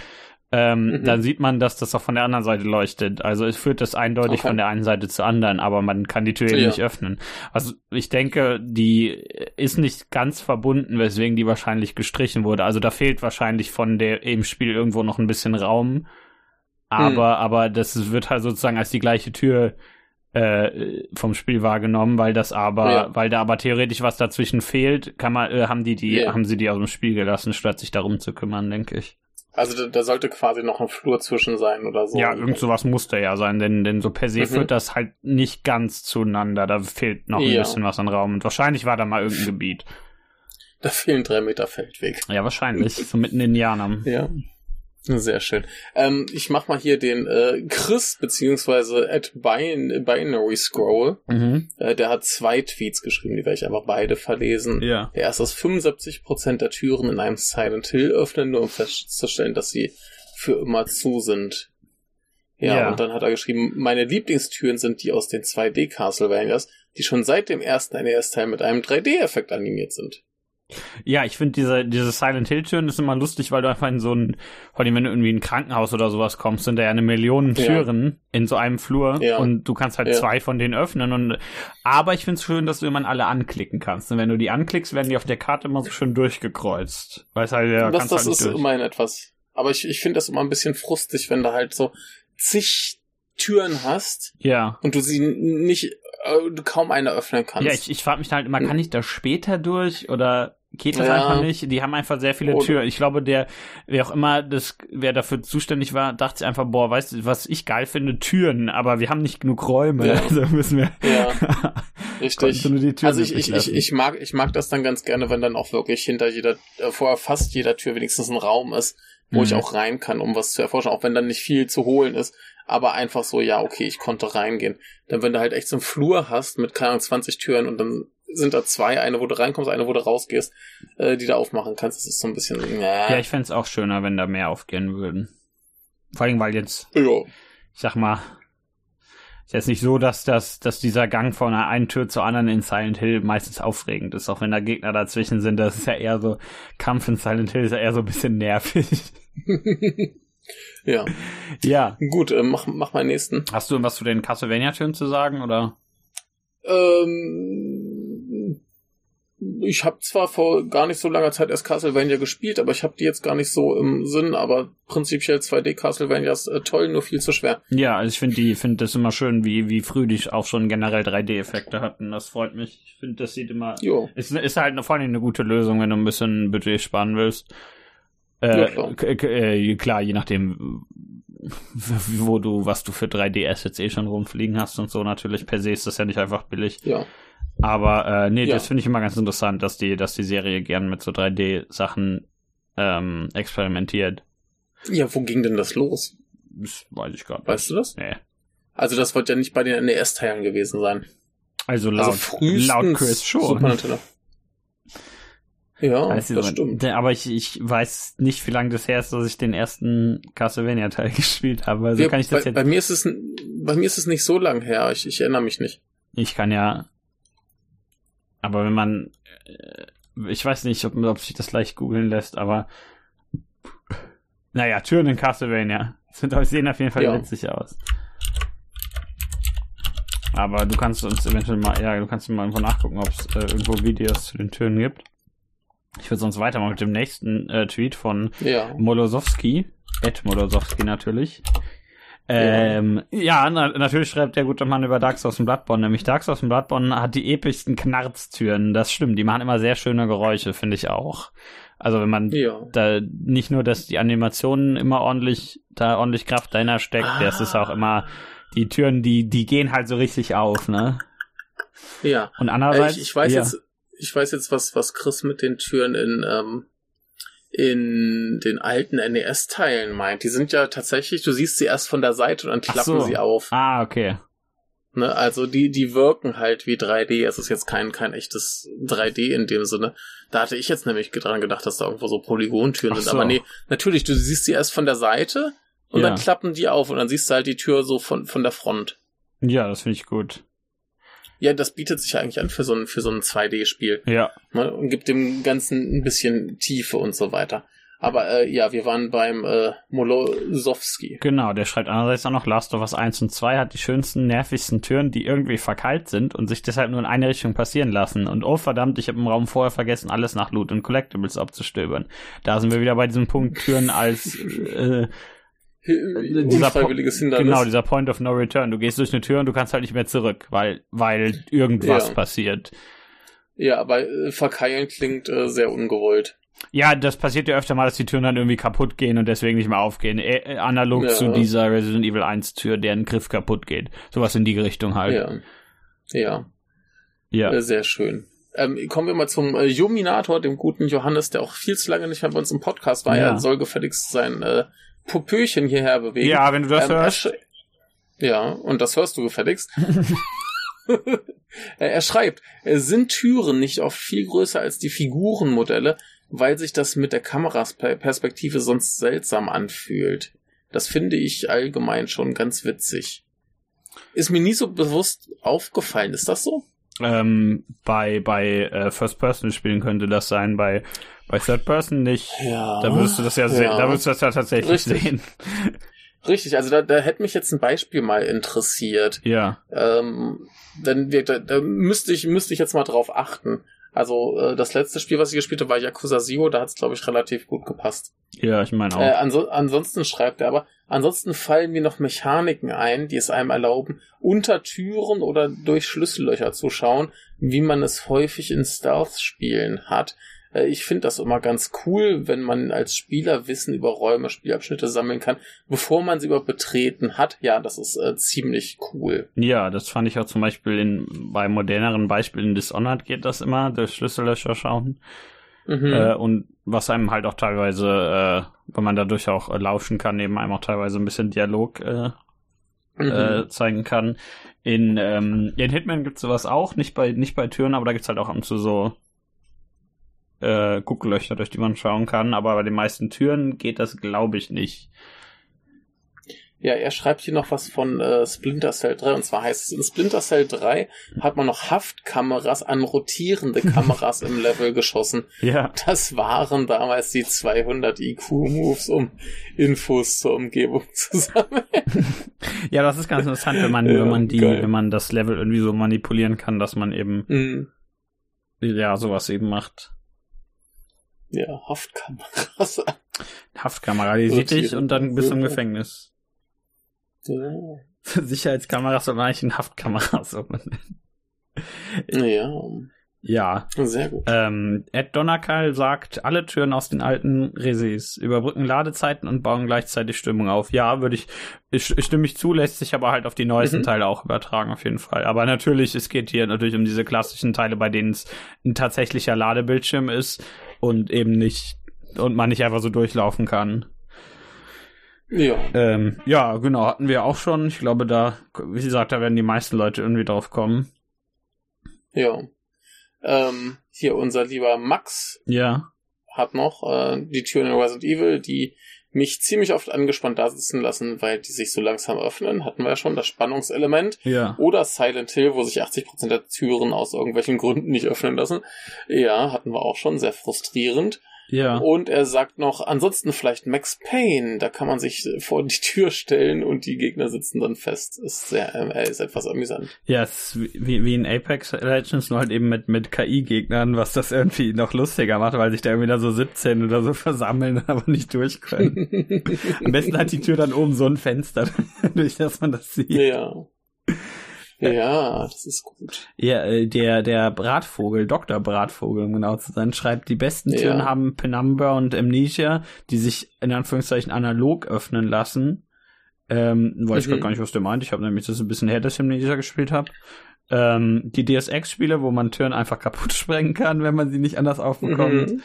ähm, Mhm. dann sieht man, dass das auch von der anderen Seite leuchtet. Also es führt das eindeutig Okay. von der einen Seite zur anderen, aber man kann die Tür eben Ja. nicht öffnen. Also ich denke, die ist nicht ganz verbunden, weswegen die wahrscheinlich gestrichen wurde. Also da fehlt wahrscheinlich von der im Spiel irgendwo noch ein bisschen Raum. Aber, aber das wird halt sozusagen als die gleiche Tür äh, vom Spiel wahrgenommen, weil das aber, Ja. weil da aber theoretisch was dazwischen fehlt, kann man, äh, haben die die, Ja. haben sie die aus dem Spiel gelassen, statt sich darum zu kümmern, denke ich. Also da, sollte quasi noch ein Flur zwischen sein oder so. Ja, irgend sowas muss da ja sein, denn, denn so per se Mhm. führt das halt nicht ganz zueinander. Da fehlt noch ein Ja. bisschen was an Raum. Und wahrscheinlich war da mal irgendein (laughs) Gebiet. Da fehlen drei Meter Feldweg. Ja, wahrscheinlich. so mitten in Indianern. Ja. Sehr schön. Ähm, ich mach mal hier den äh, Chris beziehungsweise at Bin Binary Scroll. Mhm. Äh, der hat zwei Tweets geschrieben, die werde ich einfach beide verlesen. Ja. Der erste ist 75% der Türen in einem Silent Hill öffnen, nur um festzustellen, dass sie für immer zu sind. Ja, Ja. und dann hat er geschrieben, meine Lieblingstüren sind die aus den 2D Castlevanias, die schon seit dem ersten NES-Teil mit einem 3D-Effekt animiert sind. Ja, ich finde diese, diese Silent Hill Türen ist immer lustig, weil du einfach in so ein, vor allem wenn du irgendwie in ein Krankenhaus oder sowas kommst, sind da ja eine Million Ja. Türen in so einem Flur Ja. und du kannst halt Ja. zwei von denen öffnen und, aber ich finde es schön, dass du immer alle anklicken kannst. Und wenn du die anklickst, werden die auf der Karte immer so schön durchgekreuzt. Weiß halt, ja, das das halt ist durch. immerhin etwas. Aber ich, ich finde das immer ein bisschen frustig, wenn du halt so zig Türen hast Ja. und du sie nicht, äh, du kaum eine öffnen kannst. Ja, ich, ich frage mich halt immer, kann ich da später durch oder geht das Ja. einfach nicht? Die haben einfach sehr viele Oder- Türen. Ich glaube, der, wer auch immer das, wer dafür zuständig war, dachte sich einfach, boah, weißt du, was ich geil finde? Türen, aber wir haben nicht genug Räume, Ja. (laughs) also müssen wir. Ja, (laughs) richtig. Also ich, ich, ich, ich mag ich mag das dann ganz gerne, wenn dann auch wirklich hinter jeder, äh, vor fast jeder Tür wenigstens ein Raum ist, wo ich Mhm. auch rein kann, um was zu erforschen, auch wenn dann nicht viel zu holen ist, aber einfach so, ja, okay, ich konnte reingehen. Dann wenn du halt echt so einen Flur hast mit, keine Ahnung, 20 Türen und dann sind da zwei, eine, wo du reinkommst, eine, wo du rausgehst, äh, die du aufmachen kannst, das ist so ein bisschen, Ja, ja, ich fänd's auch schöner, wenn da mehr aufgehen würden. Vor allem, weil jetzt, ja. ich sag mal, ist jetzt nicht so, dass das, dass dieser Gang von einer einen Tür zur anderen in Silent Hill meistens aufregend ist, auch wenn da Gegner dazwischen sind. Das ist ja eher so, Kampf in Silent Hill ist ja eher so ein bisschen nervig. (laughs) ja. ja. Gut, äh, mach, mach mal den nächsten. Hast du was zu den Castlevania-Türen zu sagen, oder? Ähm, ich habe zwar vor gar nicht so langer Zeit erst Castlevania gespielt, aber ich habe die jetzt gar nicht so im Sinn, aber prinzipiell 2D Castlevanias äh, toll, nur viel zu schwer. Ja, also ich finde die, finde das immer schön, wie, wie früh die auch schon generell 3D-Effekte hatten. Das freut mich. Ich finde, das sieht immer, Jo. ist, ist halt vor allem eine gute Lösung, wenn du ein bisschen Budget sparen willst. Ja, Äh, klar. k- k- äh, klar, je nachdem, wo du, was du für 3D-Assets eh schon rumfliegen hast und so, natürlich per se ist das ja nicht einfach billig. Ja. Aber äh, nee, Ja. das finde ich immer ganz interessant, dass die, dass die Serie gern mit so 3D-Sachen ähm, experimentiert. Ja, wo ging denn das los? Das weiß ich gar nicht. Weißt du das? Nee. Also das wird ja nicht bei den NES-Teilen gewesen sein. Also laut, also frühestens laut Chris schon. Super Nintendo. Ja, das aber- stimmt. Aber ich, ich weiß nicht, wie lange das her ist, dass ich den ersten Castlevania-Teil (laughs) gespielt habe. Also Ja, kann ich das bei, jetzt. bei mir ist es bei mir ist es nicht so lang her. Ich, ich erinnere mich nicht. Ich kann ja. Aber wenn man. äh, Ich weiß nicht, ob, ob sich das leicht googeln lässt, aber. Naja, Türen in Castlevania. (laughs) Sind, sehen auf jeden Fall Ja. witzig aus. Aber du kannst uns eventuell mal, ja, du kannst mal irgendwo nachgucken, ob es äh, irgendwo Videos zu den Türen gibt. Ich würde sonst weitermachen mit dem nächsten äh, Tweet von Ja. Molosowski, Ed Molosowski natürlich. Ähm, ja, na, natürlich schreibt der gute Mann über Dark Souls und Bloodborne, nämlich Dark Souls und Bloodborne hat die epischsten Knarztüren, das stimmt, die machen immer sehr schöne Geräusche, finde ich auch. Also wenn man Ja. da nicht nur, dass die Animationen immer ordentlich, da ordentlich Kraft dahinter steckt, Ah. das ist auch immer, die Türen, die, die gehen halt so richtig auf, ne? Ja. Und Äh, andererseits. ich, ich weiß ja. jetzt, ich weiß jetzt, was, was Chris mit den Türen in, ähm, in den alten NES-Teilen meint. Die sind ja tatsächlich, du siehst sie erst von der Seite und dann klappen so. sie auf. Ah, okay. Ne? Also die, die wirken halt wie 3D. Es ist jetzt kein, kein echtes 3D in dem Sinne. Da hatte ich jetzt nämlich dran gedacht, dass da irgendwo so Polygontüren Ach sind. so. Aber nee, natürlich, du siehst sie erst von der Seite und Ja. dann klappen die auf und dann siehst du halt die Tür so von, von der Front. Ja, das finde ich gut. Ja, das bietet sich ja eigentlich an für so ein, für so ein 2D-Spiel. Ja. ne, und gibt dem Ganzen ein bisschen Tiefe und so weiter. Aber äh, ja, wir waren beim äh, Molosowski. Genau, der schreibt andererseits auch noch, Last of Us 1 und 2 hat die schönsten, nervigsten Türen, die irgendwie verkeilt sind und sich deshalb nur in eine Richtung passieren lassen. Und oh verdammt, ich habe im Raum vorher vergessen, alles nach Loot und Collectibles abzustöbern. Da sind wir wieder bei diesem Punkt, Türen als äh, dieser Unfreiwilliges Hindernis. Genau, dieser Point of No Return. Du gehst durch eine Tür und du kannst halt nicht mehr zurück, weil, weil irgendwas Ja. passiert. Ja, aber äh, verkeilen klingt äh, sehr ungewollt. Ja, das passiert ja öfter mal, dass die Türen dann irgendwie kaputt gehen und deswegen nicht mehr aufgehen. Äh, äh, analog Ja. zu dieser Resident Evil 1 Tür, deren Griff kaputt geht. Sowas in die Richtung halt. Ja. Ja, Ja. äh, sehr schön. Ähm, kommen wir mal zum äh, Juminator, dem guten Johannes, der auch viel zu lange nicht mehr bei uns im Podcast war. Ja. Er soll gefälligst sein äh, Popöchen hierher bewegen. Ja, wenn du das Ähm, hörst. Ja, und das hörst du gefälligst. (laughs) er schreibt, sind Türen nicht oft viel größer als die Figurenmodelle, weil sich das mit der Kamerasperspektive sonst seltsam anfühlt. Das finde ich allgemein schon ganz witzig. Ist mir nie so bewusst aufgefallen. Ist das so? Ähm, bei bei äh, First-Person-Spielen könnte das sein, bei, bei Third-Person nicht. Ja. Da würdest du das ja, sehen, da würdest du das ja tatsächlich Richtig. sehen. Richtig, also da, da hätte mich jetzt ein Beispiel mal interessiert. Ja. Ähm, denn wir, da, da müsste ich müsste ich jetzt mal drauf achten. Also äh, das letzte Spiel, was ich gespielt habe, war Yakuza Zero, da hat es glaube ich relativ gut gepasst. Ja, ich meine auch. Äh, anso ansonsten schreibt er aber, ansonsten fallen mir noch Mechaniken ein, die es einem erlauben, unter Türen oder durch Schlüssellöcher zu schauen, wie man es häufig in Stealth-Spielen hat. Äh, ich finde das immer ganz cool, wenn man als Spieler Wissen über Räume, Spielabschnitte sammeln kann, bevor man sie überhaupt betreten hat. Ja, das ist äh, ziemlich cool. Ja, das fand ich auch zum Beispiel in, bei moderneren Beispielen Dishonored geht das immer, durch Schlüssellöcher schauen. Mhm. Äh, und was einem halt auch teilweise, äh, wenn man dadurch auch äh, lauschen kann, eben einem auch teilweise ein bisschen Dialog äh, Mhm. äh, zeigen kann. In, ähm, in Hitman gibt's sowas auch, nicht bei, nicht bei Türen, aber da gibt's halt auch ab und zu so äh, Gucklöcher, durch die man schauen kann, aber bei den meisten Türen geht das, glaube ich, nicht. Ja, er schreibt hier noch was von äh, Splinter Cell 3 und zwar heißt es, in Splinter Cell 3 hat man noch Haftkameras an rotierende Kameras im Level geschossen. (laughs) Ja. Das waren damals die 200 IQ-Moves, um Infos zur Umgebung (laughs) zu sammeln. Ja, das ist ganz interessant, wenn man, (laughs) Ja, wenn man die, geil. wenn man das Level irgendwie so manipulieren kann, dass man eben, Mhm. ja, sowas eben macht. Ja, Haftkameras. Haftkamera, die sieht dich und dann bist du im. Gefängnis. Ja. (laughs) Sicherheitskameras soll man eigentlich in Haftkameras ja, Ja. sehr gut. Ähm, Ed Donnerkall sagt, alle Türen aus den alten Resis überbrücken Ladezeiten und bauen gleichzeitig Stimmung auf. Ja, würde ich, ich, ich stimme ich zu, lässt sich aber halt auf die neuesten Mhm. Teile auch übertragen, auf jeden Fall. Aber natürlich, es geht hier natürlich um diese klassischen Teile, bei denen es ein tatsächlicher Ladebildschirm ist und eben nicht, und man nicht einfach so durchlaufen kann. Ja. Ähm, ja, genau, hatten wir auch schon. Ich glaube, da, wie gesagt, da werden die meisten Leute irgendwie drauf kommen. Ja. Ähm, hier unser lieber Max Ja. hat noch äh, die Türen in Resident Evil, die mich ziemlich oft angespannt da sitzen lassen, weil die sich so langsam öffnen. Hatten wir ja schon das Spannungselement. Ja. Oder Silent Hill, wo sich 80% der Türen aus irgendwelchen Gründen nicht öffnen lassen. Ja, hatten wir auch schon. Sehr frustrierend. Ja. Und er sagt noch, ansonsten vielleicht Max Payne. Da kann man sich vor die Tür stellen und die Gegner sitzen dann fest. Ist sehr, äh, ist etwas amüsant. Ja, es ist wie, wie in Apex Legends, nur halt eben mit, mit KI-Gegnern, was das irgendwie noch lustiger macht, weil sich da irgendwie da so 17 oder so (laughs) versammeln, aber nicht durch können. (laughs) Am besten hat die Tür dann oben so ein Fenster, (laughs) durch das man das sieht. ja. Ja, das ist gut. Ja, äh, der, der Bratvogel, Dr. Bratvogel, um genau zu sein, schreibt, die besten Ja. Türen haben Penumbra und Amnesia, die sich in Anführungszeichen analog öffnen lassen. Ähm, weiß ich Mhm. grad gar nicht, was der meint. Ich habe nämlich das ein bisschen her, dass ich Amnesia gespielt habe. Ähm, die DSX-Spiele, wo man Türen einfach (laughs) kaputt sprengen kann, wenn man sie nicht anders aufbekommt. Mhm.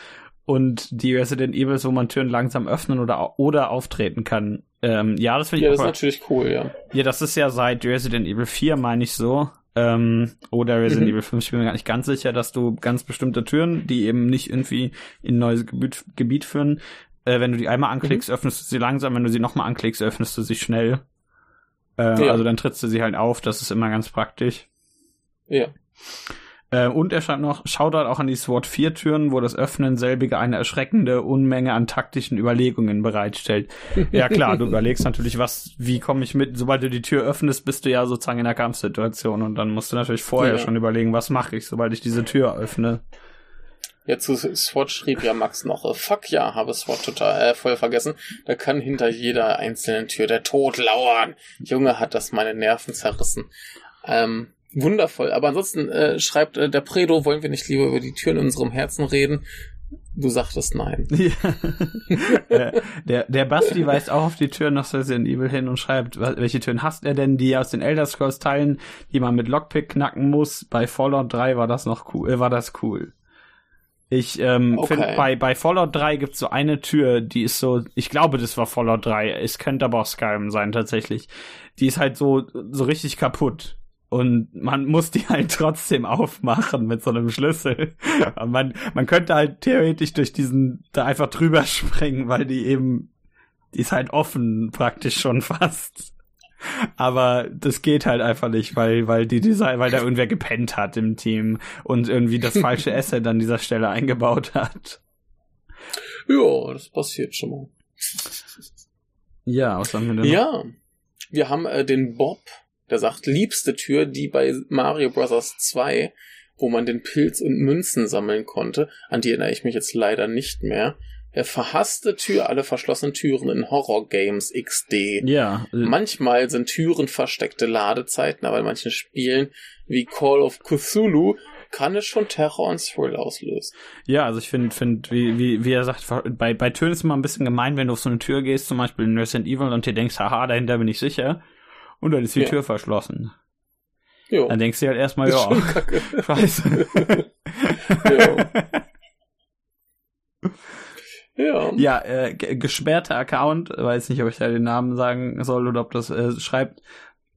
Und die Resident Evils, wo man Türen langsam öffnen oder, oder auftreten kann. Ähm, ja, das finde ich Ja, das ist natürlich cool, ja. ja, das ist ja seit Resident Evil 4, meine ich so. Ähm, oder Resident Mhm. Evil 5, ich bin mir gar nicht ganz sicher, dass du ganz bestimmte Türen, die eben nicht irgendwie in ein neues Gebiet, Gebiet führen, äh, wenn du die einmal anklickst, Mhm. öffnest du sie langsam, wenn du sie nochmal anklickst, öffnest du sie schnell. Äh, Ja. Also dann trittst du sie halt auf, das ist immer ganz praktisch. Ja. Äh, und er schreibt noch, Shoutout auch an die SWAT 4 Türen, wo das Öffnen selbige eine erschreckende Unmenge an taktischen Überlegungen bereitstellt. (laughs) ja klar, du überlegst natürlich, was, wie komme ich mit, sobald du die Tür öffnest, bist du ja sozusagen in einer Kampfsituation und dann musst du natürlich vorher ja. schon überlegen, was mache ich, sobald ich diese Tür öffne. Ja, zu SWAT schrieb ja Max noch, äh, fuck ja, habe SWAT total äh, voll vergessen. Da kann hinter jeder einzelnen Tür der Tod lauern. Junge, hat das meine Nerven zerrissen. Ähm, wundervoll. Aber ansonsten äh, schreibt äh, der Predo, wollen wir nicht lieber über die Türen in unserem Herzen reden? Du sagtest nein. (laughs) Ja. Der, der Basti (laughs) weist auch auf die Türen nach Resident Evil hin und schreibt, welche Türen hasst er denn, die aus den Elder Scrolls Teilen, die man mit Lockpick knacken muss. Bei Fallout 3 war das noch cool, äh, war das cool. Ich ähm, okay. finde, bei, bei Fallout 3 gibt's so eine Tür, die ist so, ich glaube, das war Fallout 3, es könnte aber auch Skyrim sein, tatsächlich. Die ist halt so, so richtig kaputt und man muss die halt trotzdem aufmachen mit so einem Schlüssel. man, man könnte halt theoretisch durch diesen da einfach drüber springen, weil die eben, die ist halt offen praktisch schon fast. Aber das geht halt einfach nicht, weil, weil die Design, weil da irgendwer gepennt hat im Team und irgendwie das falsche (laughs) Asset an dieser Stelle eingebaut hat. Ja, das passiert schon mal. Ja, was haben wir denn? Ja, wir haben äh, den Bob, der sagt, liebste Tür, die bei Mario Bros. 2, wo man den Pilz und Münzen sammeln konnte. An die erinnere ich mich jetzt leider nicht mehr. Der verhasste Tür, alle verschlossenen Türen in Horror Games XD. Ja. Manchmal sind Türen versteckte Ladezeiten, aber in manchen Spielen wie Call of Cthulhu kann es schon Terror und Thrill auslösen. Ja, also ich finde, find, wie, wie, wie er sagt, bei, bei Türen ist es immer ein bisschen gemein, wenn du auf so eine Tür gehst, zum Beispiel in Resident Evil und dir denkst, haha, dahinter bin ich sicher und dann ist die ja. Tür verschlossen. Jo. Dann denkst du halt erstmal, ja, (laughs) scheiße. (laughs) ja. Ja, äh, gesperrter Account, weiß nicht, ob ich da den Namen sagen soll oder ob das äh, schreibt,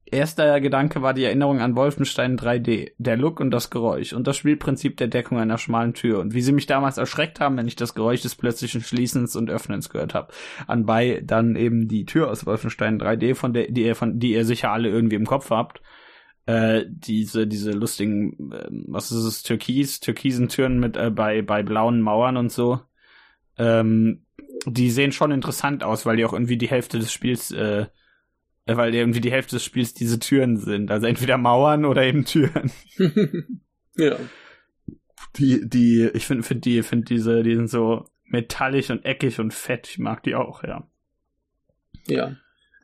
Erster Gedanke war die Erinnerung an Wolfenstein 3D, der Look und das Geräusch und das Spielprinzip der Deckung einer schmalen Tür und wie sie mich damals erschreckt haben, wenn ich das Geräusch des plötzlichen Schließens und Öffnens gehört habe. Anbei dann eben die Tür aus Wolfenstein 3D, von der die ihr von die ihr sicher alle irgendwie im Kopf habt. Äh, diese diese lustigen äh, was ist es türkis türkisen Türen mit äh, bei bei blauen Mauern und so. Ähm, die sehen schon interessant aus, weil die auch irgendwie die Hälfte des Spiels äh, weil irgendwie die Hälfte des Spiels diese Türen sind. Also entweder Mauern oder eben Türen. (laughs) ja. Die, die, ich finde, find die, finde diese, die sind so metallisch und eckig und fett. Ich mag die auch, ja. Ja.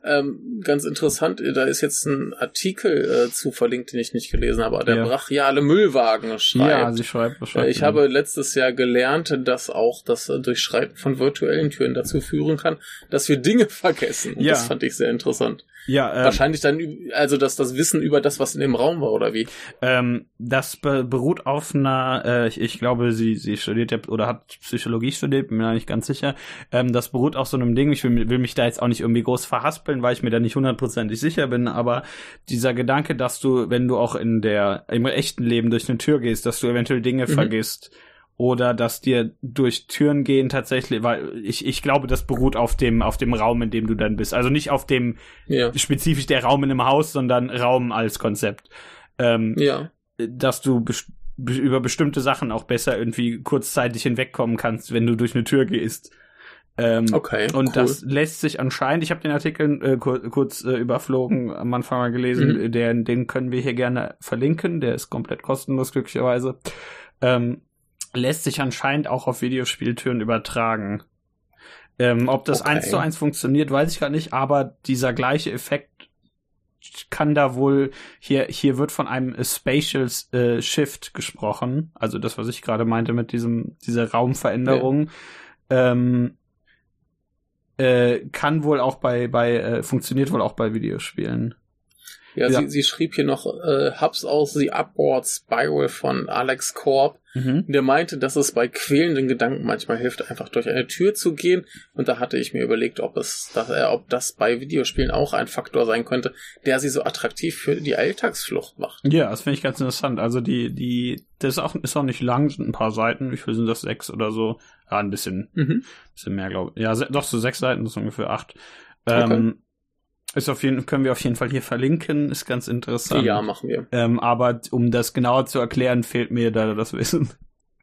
Ähm, ganz interessant, da ist jetzt ein Artikel äh, zu verlinkt, den ich nicht gelesen habe. Der ja. brachiale Müllwagen schreibt. Ja, sie schreibt. schreibt äh, ich habe letztes Jahr gelernt, dass auch das äh, Durchschreiten von virtuellen Türen dazu führen kann, dass wir Dinge (laughs) vergessen. Und ja. Das fand ich sehr interessant. Ja, ähm, wahrscheinlich dann, also dass das Wissen über das, was in dem Raum war, oder wie? Ähm, das be beruht auf einer, äh, ich, ich glaube, sie sie studiert ja oder hat Psychologie studiert, bin mir nicht ganz sicher. Ähm, das beruht auf so einem Ding. Ich will, will mich da jetzt auch nicht irgendwie groß verhaspeln, weil ich mir da nicht hundertprozentig sicher bin. Aber dieser Gedanke, dass du, wenn du auch in der im echten Leben durch eine Tür gehst, dass du eventuell Dinge mhm. vergisst oder dass dir durch Türen gehen tatsächlich, weil ich, ich glaube, das beruht auf dem, auf dem Raum, in dem du dann bist. Also nicht auf dem ja. spezifisch der Raum in einem Haus, sondern Raum als Konzept. Ähm, ja. Dass du best über bestimmte Sachen auch besser irgendwie kurzzeitig hinwegkommen kannst, wenn du durch eine Tür gehst. Ähm, okay. Und cool. das lässt sich anscheinend, ich habe den Artikel äh, kur kurz äh, überflogen, am Anfang mal gelesen, mhm. der, den können wir hier gerne verlinken, der ist komplett kostenlos, glücklicherweise. Ähm, lässt sich anscheinend auch auf Videospieltüren übertragen. Ähm, ob das eins okay. zu eins funktioniert, weiß ich gar nicht, aber dieser gleiche Effekt kann da wohl hier hier wird von einem Spatial äh, Shift gesprochen, also das was ich gerade meinte mit diesem dieser Raumveränderung ja. ähm, äh, kann wohl auch bei bei äh, funktioniert wohl auch bei Videospielen. Ja, ja. Sie, sie schrieb hier noch äh, Hubs aus The Upward Spiral von Alex Korb. Mhm. Der meinte, dass es bei quälenden Gedanken manchmal hilft, einfach durch eine Tür zu gehen. Und da hatte ich mir überlegt, ob es, dass, äh, ob das bei Videospielen auch ein Faktor sein könnte, der sie so attraktiv für die Alltagsflucht macht. Ja, das finde ich ganz interessant. Also die, die, das ist auch, ist auch nicht lang, sind ein paar Seiten. Wie viel sind das? Sechs oder so? Ja, ein bisschen, mhm. bisschen mehr, glaube ich. Ja, doch so sechs Seiten, das ist ungefähr acht. Okay. Ähm, Ist auf jeden, können wir auf jeden Fall hier verlinken, ist ganz interessant. Ja, machen wir. Ähm, aber um das genauer zu erklären, fehlt mir da das Wissen.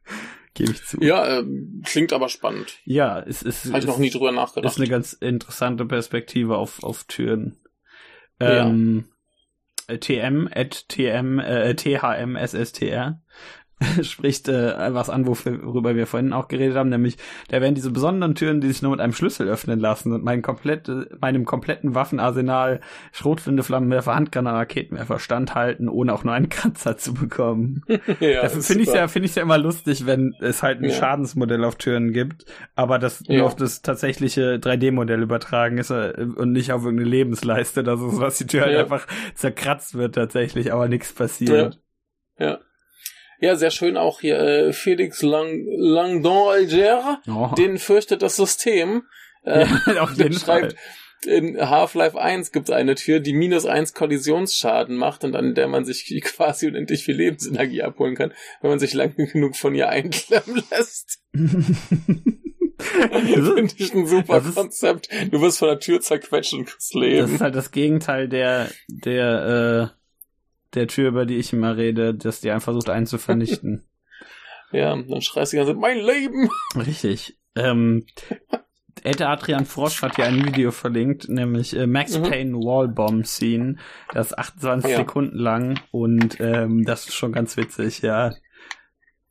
(laughs) Gebe ich zu. Ja, äh, klingt aber spannend. Ja, es ist. Habe ich noch nie drüber nachgedacht. Ist eine ganz interessante Perspektive auf, auf Türen. Ähm, ja. TM, at TM, äh, THMSSTR (laughs) spricht äh, was an, worüber wir vorhin auch geredet haben, nämlich da werden diese besonderen Türen, die sich nur mit einem Schlüssel öffnen lassen und mein komplette, meinem kompletten Waffenarsenal Schrotflinte, Flammenwerfer, Handgranaten, Raketenwerfer standhalten, ohne auch nur einen Kratzer zu bekommen. (laughs) ja, Dafür finde ich ja, finde ich ja immer lustig, wenn es halt ein ja. Schadensmodell auf Türen gibt, aber das ja. nur auf das tatsächliche 3D-Modell übertragen ist äh, und nicht auf irgendeine Lebensleiste, dass es, was die Tür halt einfach zerkratzt wird tatsächlich, aber nichts passiert. Ja. Ja. Sehr schön auch hier äh, Felix Lang Langdon Alger, oh. den fürchtet das System. (laughs) Äh, ja, auf jeden schreibt, Fall. In Half-Life 1 gibt es eine Tür, die minus 1 Kollisionsschaden macht und an der man sich (laughs) quasi unendlich viel Lebensenergie abholen kann, wenn man sich lange genug von ihr einklemmen (laughs) lässt. Finde ich ein super ist, Konzept. Du wirst von der Tür zerquetscht und kriegst Leben. Das ist halt das Gegenteil der, der, äh, der Tür, über die ich immer rede, dass die einfach versucht einzuvernichten. (laughs) ja, dann schreist du die ganze Zeit, mein Leben! Richtig. Ähm, Ed Adrian Frosch hat hier ein Video verlinkt, nämlich äh, Max mhm. Payne Wallbomb Scene. Das ist 28 ja. Sekunden lang und ähm, das ist schon ganz witzig, ja.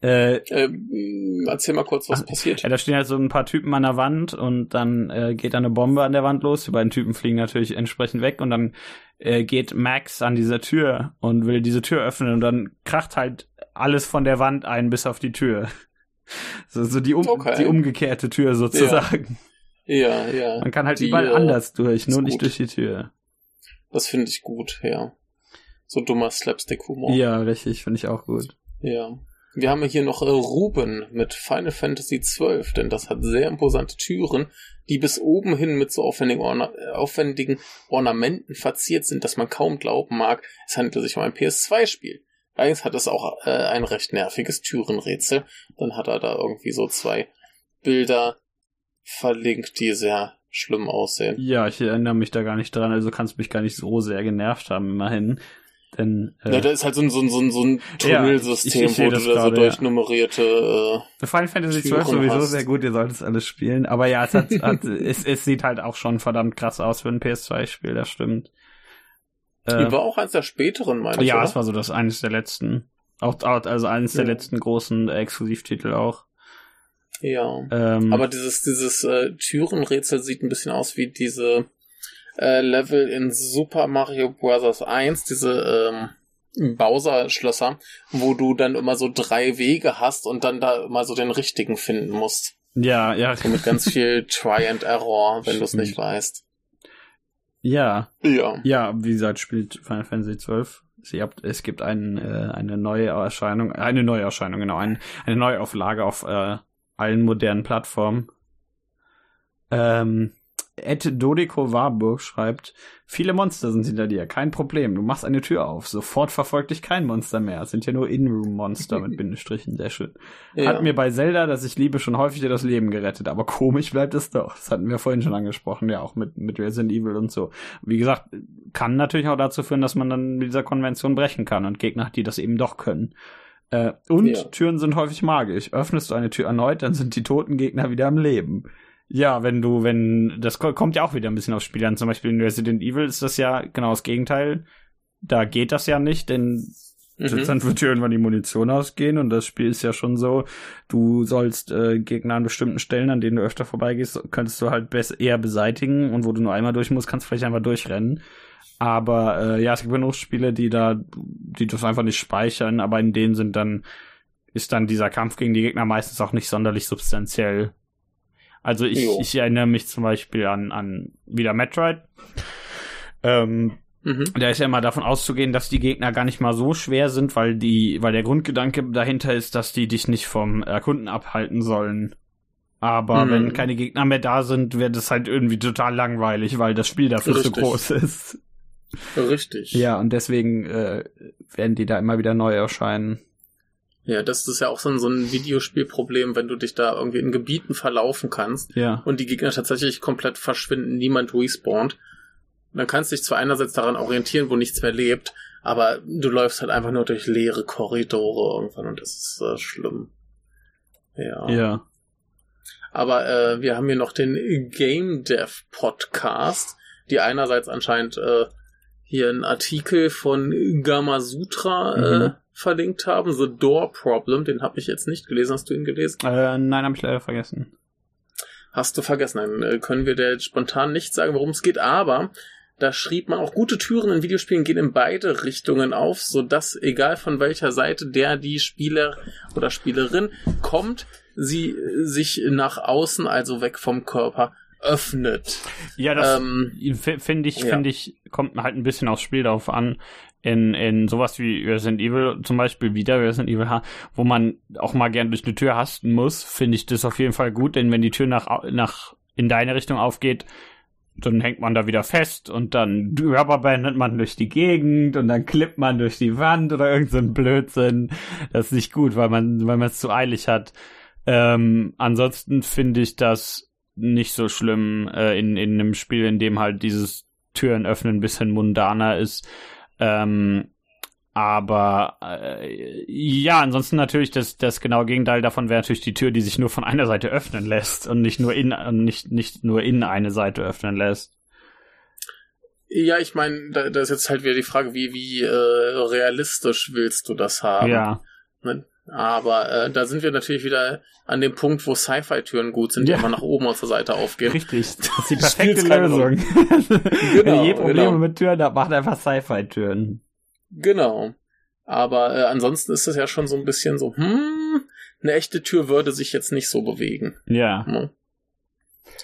Äh, äh, erzähl mal kurz, was ach, passiert. Ja, da stehen halt so ein paar Typen an der Wand und dann äh, geht eine Bombe an der Wand los. Die beiden Typen fliegen natürlich entsprechend weg und dann äh, geht Max an dieser Tür und will diese Tür öffnen und dann kracht halt alles von der Wand ein bis auf die Tür. (laughs) So, so die, um, okay. die umgekehrte Tür sozusagen. Ja, ja. ja. (laughs) Man kann halt die, überall anders durch, nur nicht durch die Tür. Das finde ich gut, ja. So dummer Slapstick-Humor. Ja, richtig, finde ich auch gut. Ja. Wir haben hier noch äh, Ruben mit Final Fantasy XII, denn das hat sehr imposante Türen, die bis oben hin mit so aufwendigen, Orna aufwendigen Ornamenten verziert sind, dass man kaum glauben mag, es handelt sich um ein PS2-Spiel. Allerdings hat es auch äh, ein recht nerviges Türenrätsel. Dann hat er da irgendwie so zwei Bilder verlinkt, die sehr schlimm aussehen. Ja, ich erinnere mich da gar nicht dran, also kannst mich gar nicht so sehr genervt haben, immerhin. Denn, äh, ja, da ist halt so ein, so ein, so ein, so ein Tunnelsystem, ja, wo du da so durchnummerierte äh, Final Fantasy XII sowieso hast. sehr gut, ihr solltet es alles spielen. Aber ja, es, hat, hat, (laughs) es, es sieht halt auch schon verdammt krass aus für ein PS2-Spiel, das stimmt. Äh, war auch eins der späteren, meine ich. Ja, es war so das eines der letzten. Auch, also eines ja. der letzten großen Exklusivtitel auch. Ja. Ähm, aber dieses, dieses äh, Türenrätsel sieht ein bisschen aus wie diese äh, Level in Super Mario Bros. 1, diese ähm, Bowser-Schlösser, wo du dann immer so drei Wege hast und dann da immer so den richtigen finden musst. Ja, ja. So mit ganz (laughs) viel Try and Error, wenn du es nicht weißt. Ja. Ja. Ja, wie gesagt, spielt Final Fantasy XII. Sie habt, es gibt ein, äh, eine neue Erscheinung, eine neue Erscheinung, genau, ein, eine Neuauflage auf äh, allen modernen Plattformen. Ähm, Ed Dodeko Warburg schreibt, viele Monster sind hinter dir, kein Problem. Du machst eine Tür auf, sofort verfolgt dich kein Monster mehr. Es sind ja nur In-Room-Monster mit (laughs) Bindestrichen, sehr schön. Ja. Hat mir bei Zelda, das ich liebe, schon häufig das Leben gerettet, aber komisch bleibt es doch. Das hatten wir vorhin schon angesprochen, ja, auch mit, mit Resident Evil und so. Wie gesagt, kann natürlich auch dazu führen, dass man dann mit dieser Konvention brechen kann und Gegner, die das eben doch können. Äh, und ja. Türen sind häufig magisch. Öffnest du eine Tür erneut, dann sind die toten Gegner wieder am Leben. Ja, wenn du, wenn, das kommt ja auch wieder ein bisschen aufs Spiel an. Zum Beispiel in Resident Evil ist das ja genau das Gegenteil. Da geht das ja nicht, denn mhm. dann wird dir irgendwann die Munition ausgehen und das Spiel ist ja schon so, du sollst äh, Gegner an bestimmten Stellen, an denen du öfter vorbeigehst, könntest du halt eher beseitigen und wo du nur einmal durch musst, kannst du vielleicht einfach durchrennen. Aber äh, ja, es gibt genug Spiele, die da, die das einfach nicht speichern, aber in denen sind dann, ist dann dieser Kampf gegen die Gegner meistens auch nicht sonderlich substanziell. Also ich, ich erinnere mich zum Beispiel an, an wieder Metroid. Ähm, mhm. Da ist ja immer davon auszugehen, dass die Gegner gar nicht mal so schwer sind, weil die, weil der Grundgedanke dahinter ist, dass die dich nicht vom Erkunden abhalten sollen. Aber mhm. wenn keine Gegner mehr da sind, wird es halt irgendwie total langweilig, weil das Spiel dafür Richtig. so groß ist. Richtig. Ja, und deswegen äh, werden die da immer wieder neu erscheinen. Ja, das ist ja auch so ein, so ein Videospielproblem, wenn du dich da irgendwie in Gebieten verlaufen kannst ja. und die Gegner tatsächlich komplett verschwinden, niemand respawnt. dann kannst du dich zwar einerseits daran orientieren, wo nichts mehr lebt, aber du läufst halt einfach nur durch leere Korridore irgendwann und das ist äh, schlimm. Ja. Ja. Aber äh, wir haben hier noch den Game Dev Podcast, die einerseits anscheinend äh, hier einen Artikel von Gamasutra äh, Mhm. verlinkt haben, The Door Problem, den habe ich jetzt nicht gelesen. Hast du ihn gelesen? Äh, nein, habe ich leider vergessen. Hast du vergessen. Dann äh, können wir dir jetzt spontan nicht sagen, worum es geht, aber da schrieb man auch, gute Türen in Videospielen gehen in beide Richtungen auf, sodass egal von welcher Seite der die Spieler oder Spielerin kommt, sie äh, sich nach außen, also weg vom Körper, öffnet. Ja, das Ähm, finde ich, ja. finde ich, kommt halt ein bisschen aufs Spiel darauf an. In, in sowas wie Resident Evil zum Beispiel, wieder Resident Evil wo man auch mal gern durch eine Tür hasten muss, finde ich das auf jeden Fall gut, denn wenn die Tür nach, nach in deine Richtung aufgeht, dann hängt man da wieder fest und dann rubberbandet man durch die Gegend und dann klippt man durch die Wand oder irgend so ein Blödsinn. Das ist nicht gut, weil man, weil man es zu eilig hat. Ähm, ansonsten finde ich das nicht so schlimm äh, in, in einem Spiel, in dem halt dieses Türen öffnen ein bisschen mundaner ist. Ähm, aber äh, ja, ansonsten natürlich das, das genaue Gegenteil davon wäre natürlich die Tür, die sich nur von einer Seite öffnen lässt und nicht nur in und nicht, nicht nur in eine Seite öffnen lässt. ja, ich meine, da, da ist jetzt halt wieder die Frage, wie, wie äh, realistisch willst du das haben? Ja. Ne? Aber äh, da sind wir natürlich wieder an dem Punkt, wo Sci-Fi-Türen gut sind, die Ja. immer nach oben aus der Seite aufgehen. Richtig, das ist die (laughs) perfekte Lösung. (laughs) Genau, Wenn ihr je Probleme genau. mit Türen habt, macht einfach Sci-Fi-Türen. Genau. Aber äh, ansonsten ist es ja schon so ein bisschen so, hm, eine echte Tür würde sich jetzt nicht so bewegen. Ja. Ne?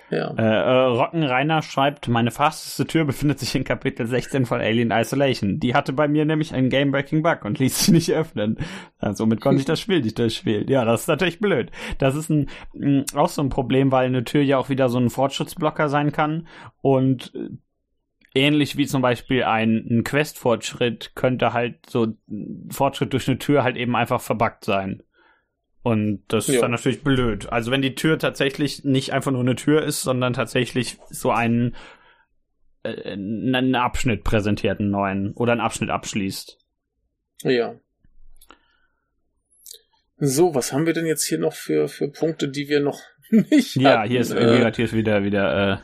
Ja. Äh, äh, Rocken schreibt, meine fasteste Tür befindet sich in Kapitel 16 von Alien Isolation. Die hatte bei mir nämlich einen Game-Breaking Bug und ließ sich nicht öffnen. Somit konnte ich das Spiel nicht durchspielen. Ja, das ist natürlich blöd. Das ist ein, auch so ein Problem, weil eine Tür ja auch wieder so ein Fortschrittsblocker sein kann und äh, ähnlich wie zum Beispiel ein, ein Quest-Fortschritt könnte halt so Fortschritt durch eine Tür halt eben einfach verbuggt sein. Und das ist Ja. dann natürlich blöd. Also wenn die Tür tatsächlich nicht einfach nur eine Tür ist, sondern tatsächlich so einen, äh, einen Abschnitt präsentiert, einen neuen, oder einen Abschnitt abschließt. Ja. So, was haben wir denn jetzt hier noch für, für Punkte, die wir noch (laughs) nicht Ja, hatten? hier ist, äh, hier ist wieder, wieder äh,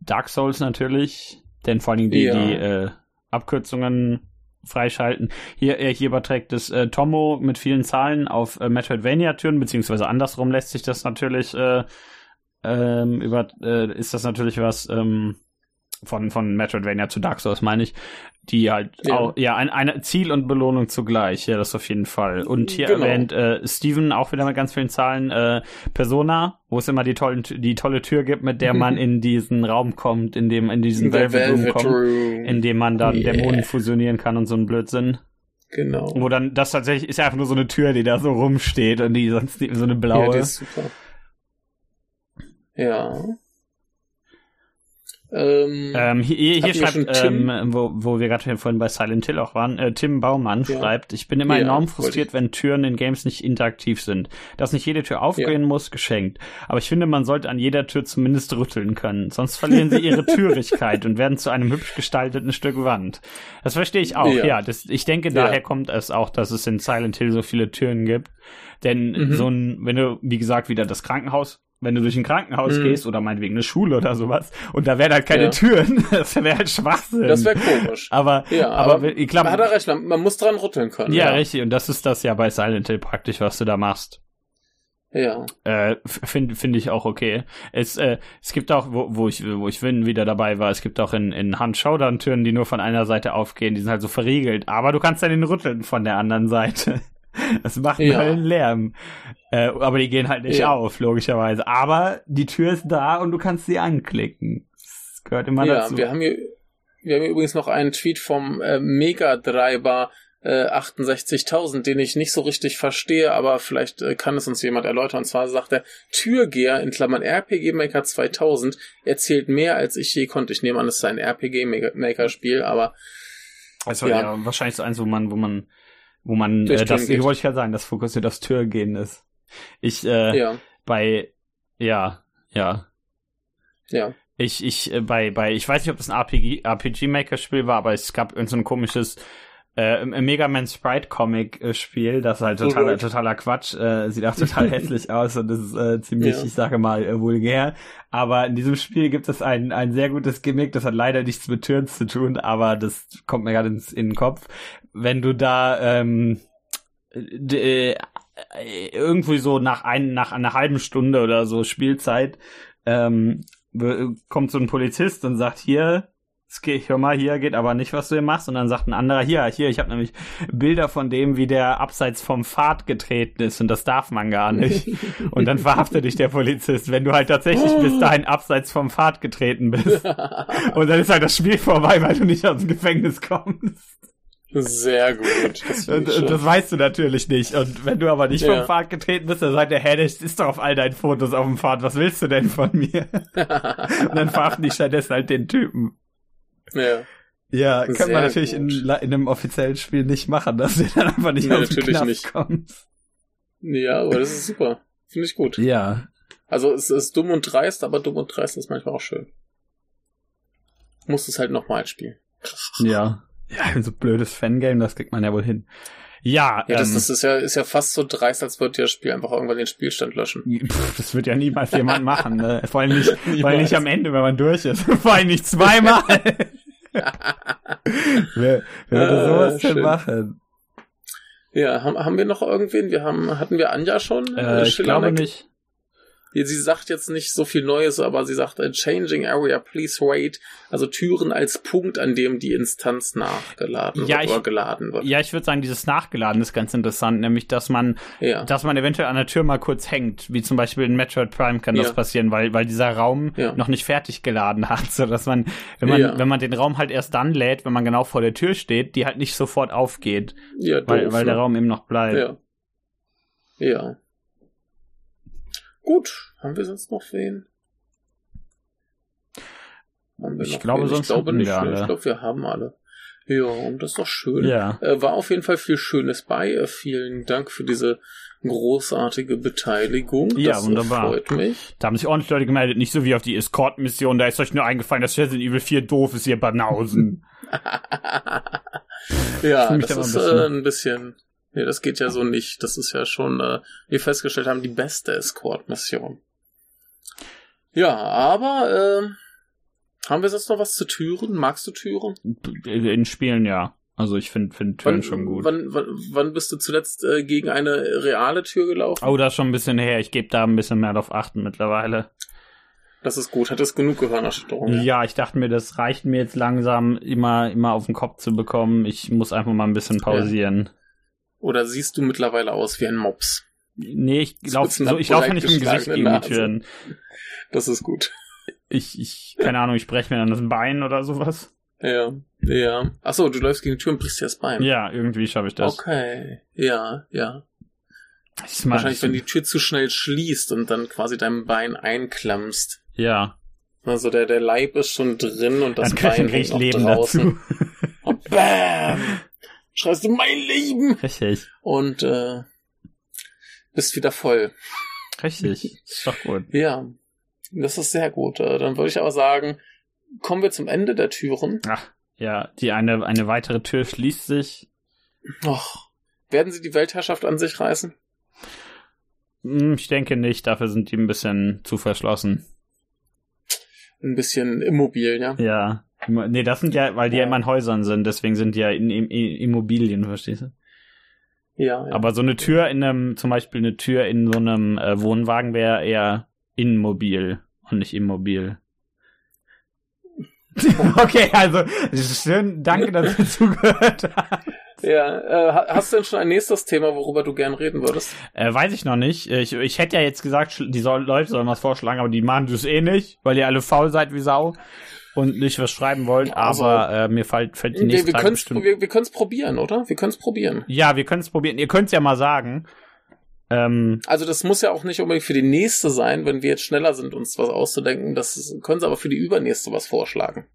Dark Souls natürlich, denn vor allen Dingen die, Ja. die äh, Abkürzungen freischalten. Hier, äh, hier überträgt es äh, Tomo mit vielen Zahlen auf äh, Metroidvania-Türen, beziehungsweise andersrum lässt sich das natürlich äh, ähm, über äh, ist das natürlich was ähm, von von Metroidvania zu Dark Souls meine ich, die halt Ja. auch ja ein, eine Ziel und Belohnung zugleich, ja das auf jeden Fall. Und hier Genau. erwähnt äh, Steven auch wieder mit ganz vielen Zahlen äh, Persona, wo es immer die tollen die tolle Tür gibt, mit der man (laughs) in diesen Raum kommt, in dem in diesen Velvet Room kommt, Room. in dem man dann Yeah. Dämonen fusionieren kann und so ein Blödsinn. genau. Wo dann das tatsächlich ist ja einfach nur so eine Tür, die da so rumsteht und die sonst die- so eine blaue. Ja, die ist super. Ja. Ähm, Ähm, hier hier schreibt, ähm, wo, wo wir gerade vorhin bei Silent Hill auch waren, äh, Tim Baumann Ja. schreibt, ich bin immer Ja, enorm frustriert, wenn Türen in Games nicht interaktiv sind. Dass nicht jede Tür aufgehen muss, geschenkt. Aber ich finde, man sollte an jeder Tür zumindest rütteln können. Sonst verlieren sie ihre (laughs) Türigkeit und werden zu einem hübsch gestalteten Stück Wand. Das verstehe ich auch, ja. Ja. das, ich denke, Ja. daher kommt es auch, dass es in Silent Hill so viele Türen gibt. Denn Mhm. so ein, wenn du, wie gesagt, wieder das Krankenhaus wenn du durch ein Krankenhaus Mhm. gehst oder meinetwegen eine Schule oder sowas und da wären halt keine Ja. Türen, (laughs) das wäre halt Schwachsinn. das wäre komisch. aber, Ja, aber, aber ich glaube, Hat er recht, man, man muss dran rütteln können. ja, ja. richtig, und das ist das ja bei Silent Hill praktisch, was du da machst. Ja. Äh, Finde find ich auch okay. Es, äh, es gibt auch, wo, wo ich, wo ich Win wieder dabei war, es gibt auch in, in Hand-Showdown-Türen, die nur von einer Seite aufgehen, die sind halt so verriegelt, aber du kannst dann den rütteln von der anderen Seite. Das macht Ja. einen Lärm. Äh, aber die gehen halt nicht Ja. auf, logischerweise. Aber die Tür ist da und du kannst sie anklicken. Das gehört immer ja, dazu. wir haben hier, wir haben hier übrigens noch einen Tweet vom äh, Megadreiber äh, 68.000, den ich nicht so richtig verstehe, aber vielleicht äh, kann es uns jemand erläutern. Und zwar sagt er, Türgeher in Klammern RPG Maker 2000 erzählt mehr, als ich je konnte. Ich nehme an, es sei ein RPG Maker Spiel, aber Also Ja. ja, wahrscheinlich so eins, wo man, wo man, wo man, äh, das, geht. wollte ich gerade sagen, das fokussiert aufs Türgehen ist. Ich, äh, ja, bei, ja, ja. ja. Ich, ich, äh, bei, bei, ich weiß nicht, ob das ein RPG, RPG-Maker-Spiel war, aber es gab irgend so ein komisches äh, Mega Man Sprite Comic äh, Spiel, das ist halt totaler, okay. totaler Quatsch, äh, sieht auch total (laughs) hässlich aus und das ist äh, ziemlich, ja. ich sage mal, äh, vulgär. Aber in diesem Spiel gibt es ein, ein sehr gutes Gimmick, das hat leider nichts mit Türen zu tun, aber das kommt mir gerade ins in den Kopf. Wenn du da ähm, äh, irgendwie so nach ein, nach einer halben Stunde oder so Spielzeit ähm, kommt so ein Polizist und sagt hier, hör mal, hier geht aber nicht, was du hier machst. Und dann sagt ein anderer, hier, hier, ich habe nämlich Bilder von dem, wie der abseits vom Pfad getreten ist und das darf man gar nicht. (laughs) Und dann verhaftet dich der Polizist, wenn du halt tatsächlich bis dahin abseits vom Pfad getreten bist. (laughs) Und dann ist halt das Spiel vorbei, weil du nicht aus dem Gefängnis kommst. Sehr gut. Das, das weißt du natürlich nicht. Und wenn du aber nicht ja. vom Pfad getreten bist, dann sagt der, hä, das ist doch auf all deinen Fotos auf dem Pfad. Was willst du denn von mir? (laughs) und dann verhaften die stattdessen halt den Typen. Ja. Ja, kann man natürlich in, in, einem offiziellen Spiel nicht machen, dass du dann einfach nicht nee, auf den Knast nicht. kommst. Ja, aber das ist super. Finde ich gut. Ja. Also es ist dumm und dreist, aber dumm und dreist ist manchmal auch schön. Muss es halt nochmal spielen. Ja. Ja, so blödes Fangame, das kriegt man ja wohl hin. Ja, ja das, ähm, das ist ja ist ja fast so dreist, als würde das Spiel einfach irgendwann den Spielstand löschen. (laughs) Pff, das wird ja niemals jemand machen, ne? Vor allem nicht, (laughs) vor allem nicht am Ende, wenn man durch ist. (laughs) Vor allem nicht zweimal. (laughs) wer, wer würde ah, sowas denn machen? Ja, haben, haben wir noch irgendwen? Wir haben, hatten wir Anja schon? Äh, ich glaube nicht sie sagt jetzt nicht so viel Neues, aber sie sagt, a changing area, please wait. Also Türen als Punkt, an dem die Instanz nachgeladen ja, wird ich, oder geladen wird. Ja, ich würde sagen, dieses Nachgeladen ist ganz interessant, nämlich, dass man, ja. dass man eventuell an der Tür mal kurz hängt, wie zum Beispiel in Metroid Prime kann das ja. passieren, weil, weil dieser Raum noch nicht fertig geladen hat, so dass man, wenn man, wenn man den Raum halt erst dann lädt, wenn man genau vor der Tür steht, die halt nicht sofort aufgeht. Ja, doof, weil, weil der ne? Raum eben noch bleibt. Ja. Ja. Gut, haben wir sonst noch wen? ich glaube, wen? sonst ich glaube nicht. Alle. Ich glaube, wir haben alle. Ja, und das ist doch schön. Ja. Äh, war auf jeden Fall viel Schönes bei. Äh, vielen Dank für diese großartige Beteiligung. Ja, das wunderbar. freut mich. Da haben sich ordentlich Leute gemeldet, nicht so wie auf die Escort-Mission. Da ist euch nur eingefallen, dass Resident Evil 4 doof ist, ihr Banausen. (laughs) ja, das ist ein bisschen, äh, ein bisschen Nee, das geht ja so nicht. Das ist ja schon, äh, wie wir festgestellt haben, die beste Escort-Mission. Ja, aber äh, haben wir jetzt noch was zu Türen? Magst du Türen? In Spielen ja. Also ich finde find Türen wann, schon gut. Wann, wann, wann bist du zuletzt äh, gegen eine reale Tür gelaufen? Oh, das ist schon ein bisschen her. Ich gebe da ein bisschen mehr drauf achten mittlerweile. Das ist gut. Hat es genug Gehirnerschütterung? Ja? ja, ich dachte mir, das reicht mir jetzt langsam, immer, immer auf den Kopf zu bekommen. Ich muss einfach mal ein bisschen pausieren. Ja. Oder siehst du mittlerweile aus wie ein Mops? Nee, ich laufe so, ich laufe nicht im Gesicht gegen die Türen. Das ist gut. Ich, ich, keine Ahnung, ich breche mir dann das Bein oder sowas. Ja, ja. Achso, du läufst gegen die Tür und brichst dir das Bein. Ja, irgendwie schaffe ich das. Okay, ja, ja. Ich Wahrscheinlich, wenn die Tür zu schnell schließt und dann quasi dein Bein einklammst. Ja. Also der, der Leib ist schon drin und das dann Bein hängt Leben draußen. Dazu. (laughs) Und bam! Schreist du mein Leben. Richtig. Und äh, bist wieder voll. Richtig. Ist doch gut. Ja, das ist sehr gut. Äh, dann würde ich aber sagen, kommen wir zum Ende der Türen. Ach, ja, die eine, eine weitere Tür schließt sich. Och, werden sie die Weltherrschaft an sich reißen? Hm, ich denke nicht, dafür sind die ein bisschen zu verschlossen. Ein bisschen immobil, ja? Ja. Nee, das sind ja, weil die ja, immer in Häusern sind, deswegen sind die ja in, in, in Immobilien, verstehst du? Ja, ja. Aber so eine Tür in einem, zum Beispiel eine Tür in so einem äh, Wohnwagen wäre eher immobil und nicht immobil. (laughs) okay, also schön, danke, dass du (laughs) zugehört hast. Ja, äh, hast du denn schon ein nächstes Thema, worüber du gern reden würdest? Äh, weiß ich noch nicht. Ich, ich hätte ja jetzt gesagt, die soll, Leute sollen was vorschlagen, aber die machen das eh nicht, weil ihr alle faul seid wie Sau und nicht was schreiben wollt, also, aber äh, mir fällt, fällt die nächste wir, bestimmt. Wir, wir können es probieren, oder? Wir können es probieren. Ja, wir können es probieren. Ihr könnt es ja mal sagen. Ähm, also das muss ja auch nicht unbedingt für die nächste sein, wenn wir jetzt schneller sind, uns was auszudenken. Das können sie aber für die übernächste was vorschlagen.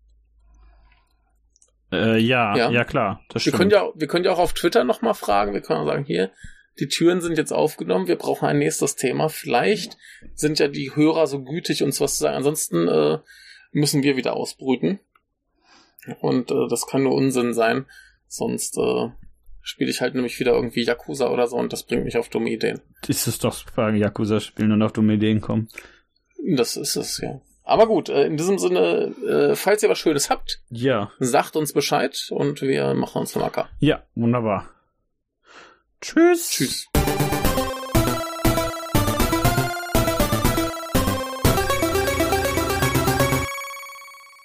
Äh, ja, ja, ja, klar. Das wir können ja, wir können ja auch auf Twitter nochmal fragen. Wir können auch sagen, hier, die Türen sind jetzt aufgenommen, wir brauchen ein nächstes Thema. Vielleicht sind ja die Hörer so gütig, uns was zu sagen. Ansonsten äh, müssen wir wieder ausbrüten. Und äh, das kann nur Unsinn sein. Sonst äh, spiele ich halt nämlich wieder irgendwie Yakuza oder so und das bringt mich auf dumme Ideen. Ist es doch super, Yakuza spielen und auf dumme Ideen kommen. Das ist es, ja. Aber gut, äh, in diesem Sinne, äh, falls ihr was Schönes habt, Ja. sagt uns Bescheid und wir machen uns vom Acker. Ja, wunderbar. Tschüss. Tschüss.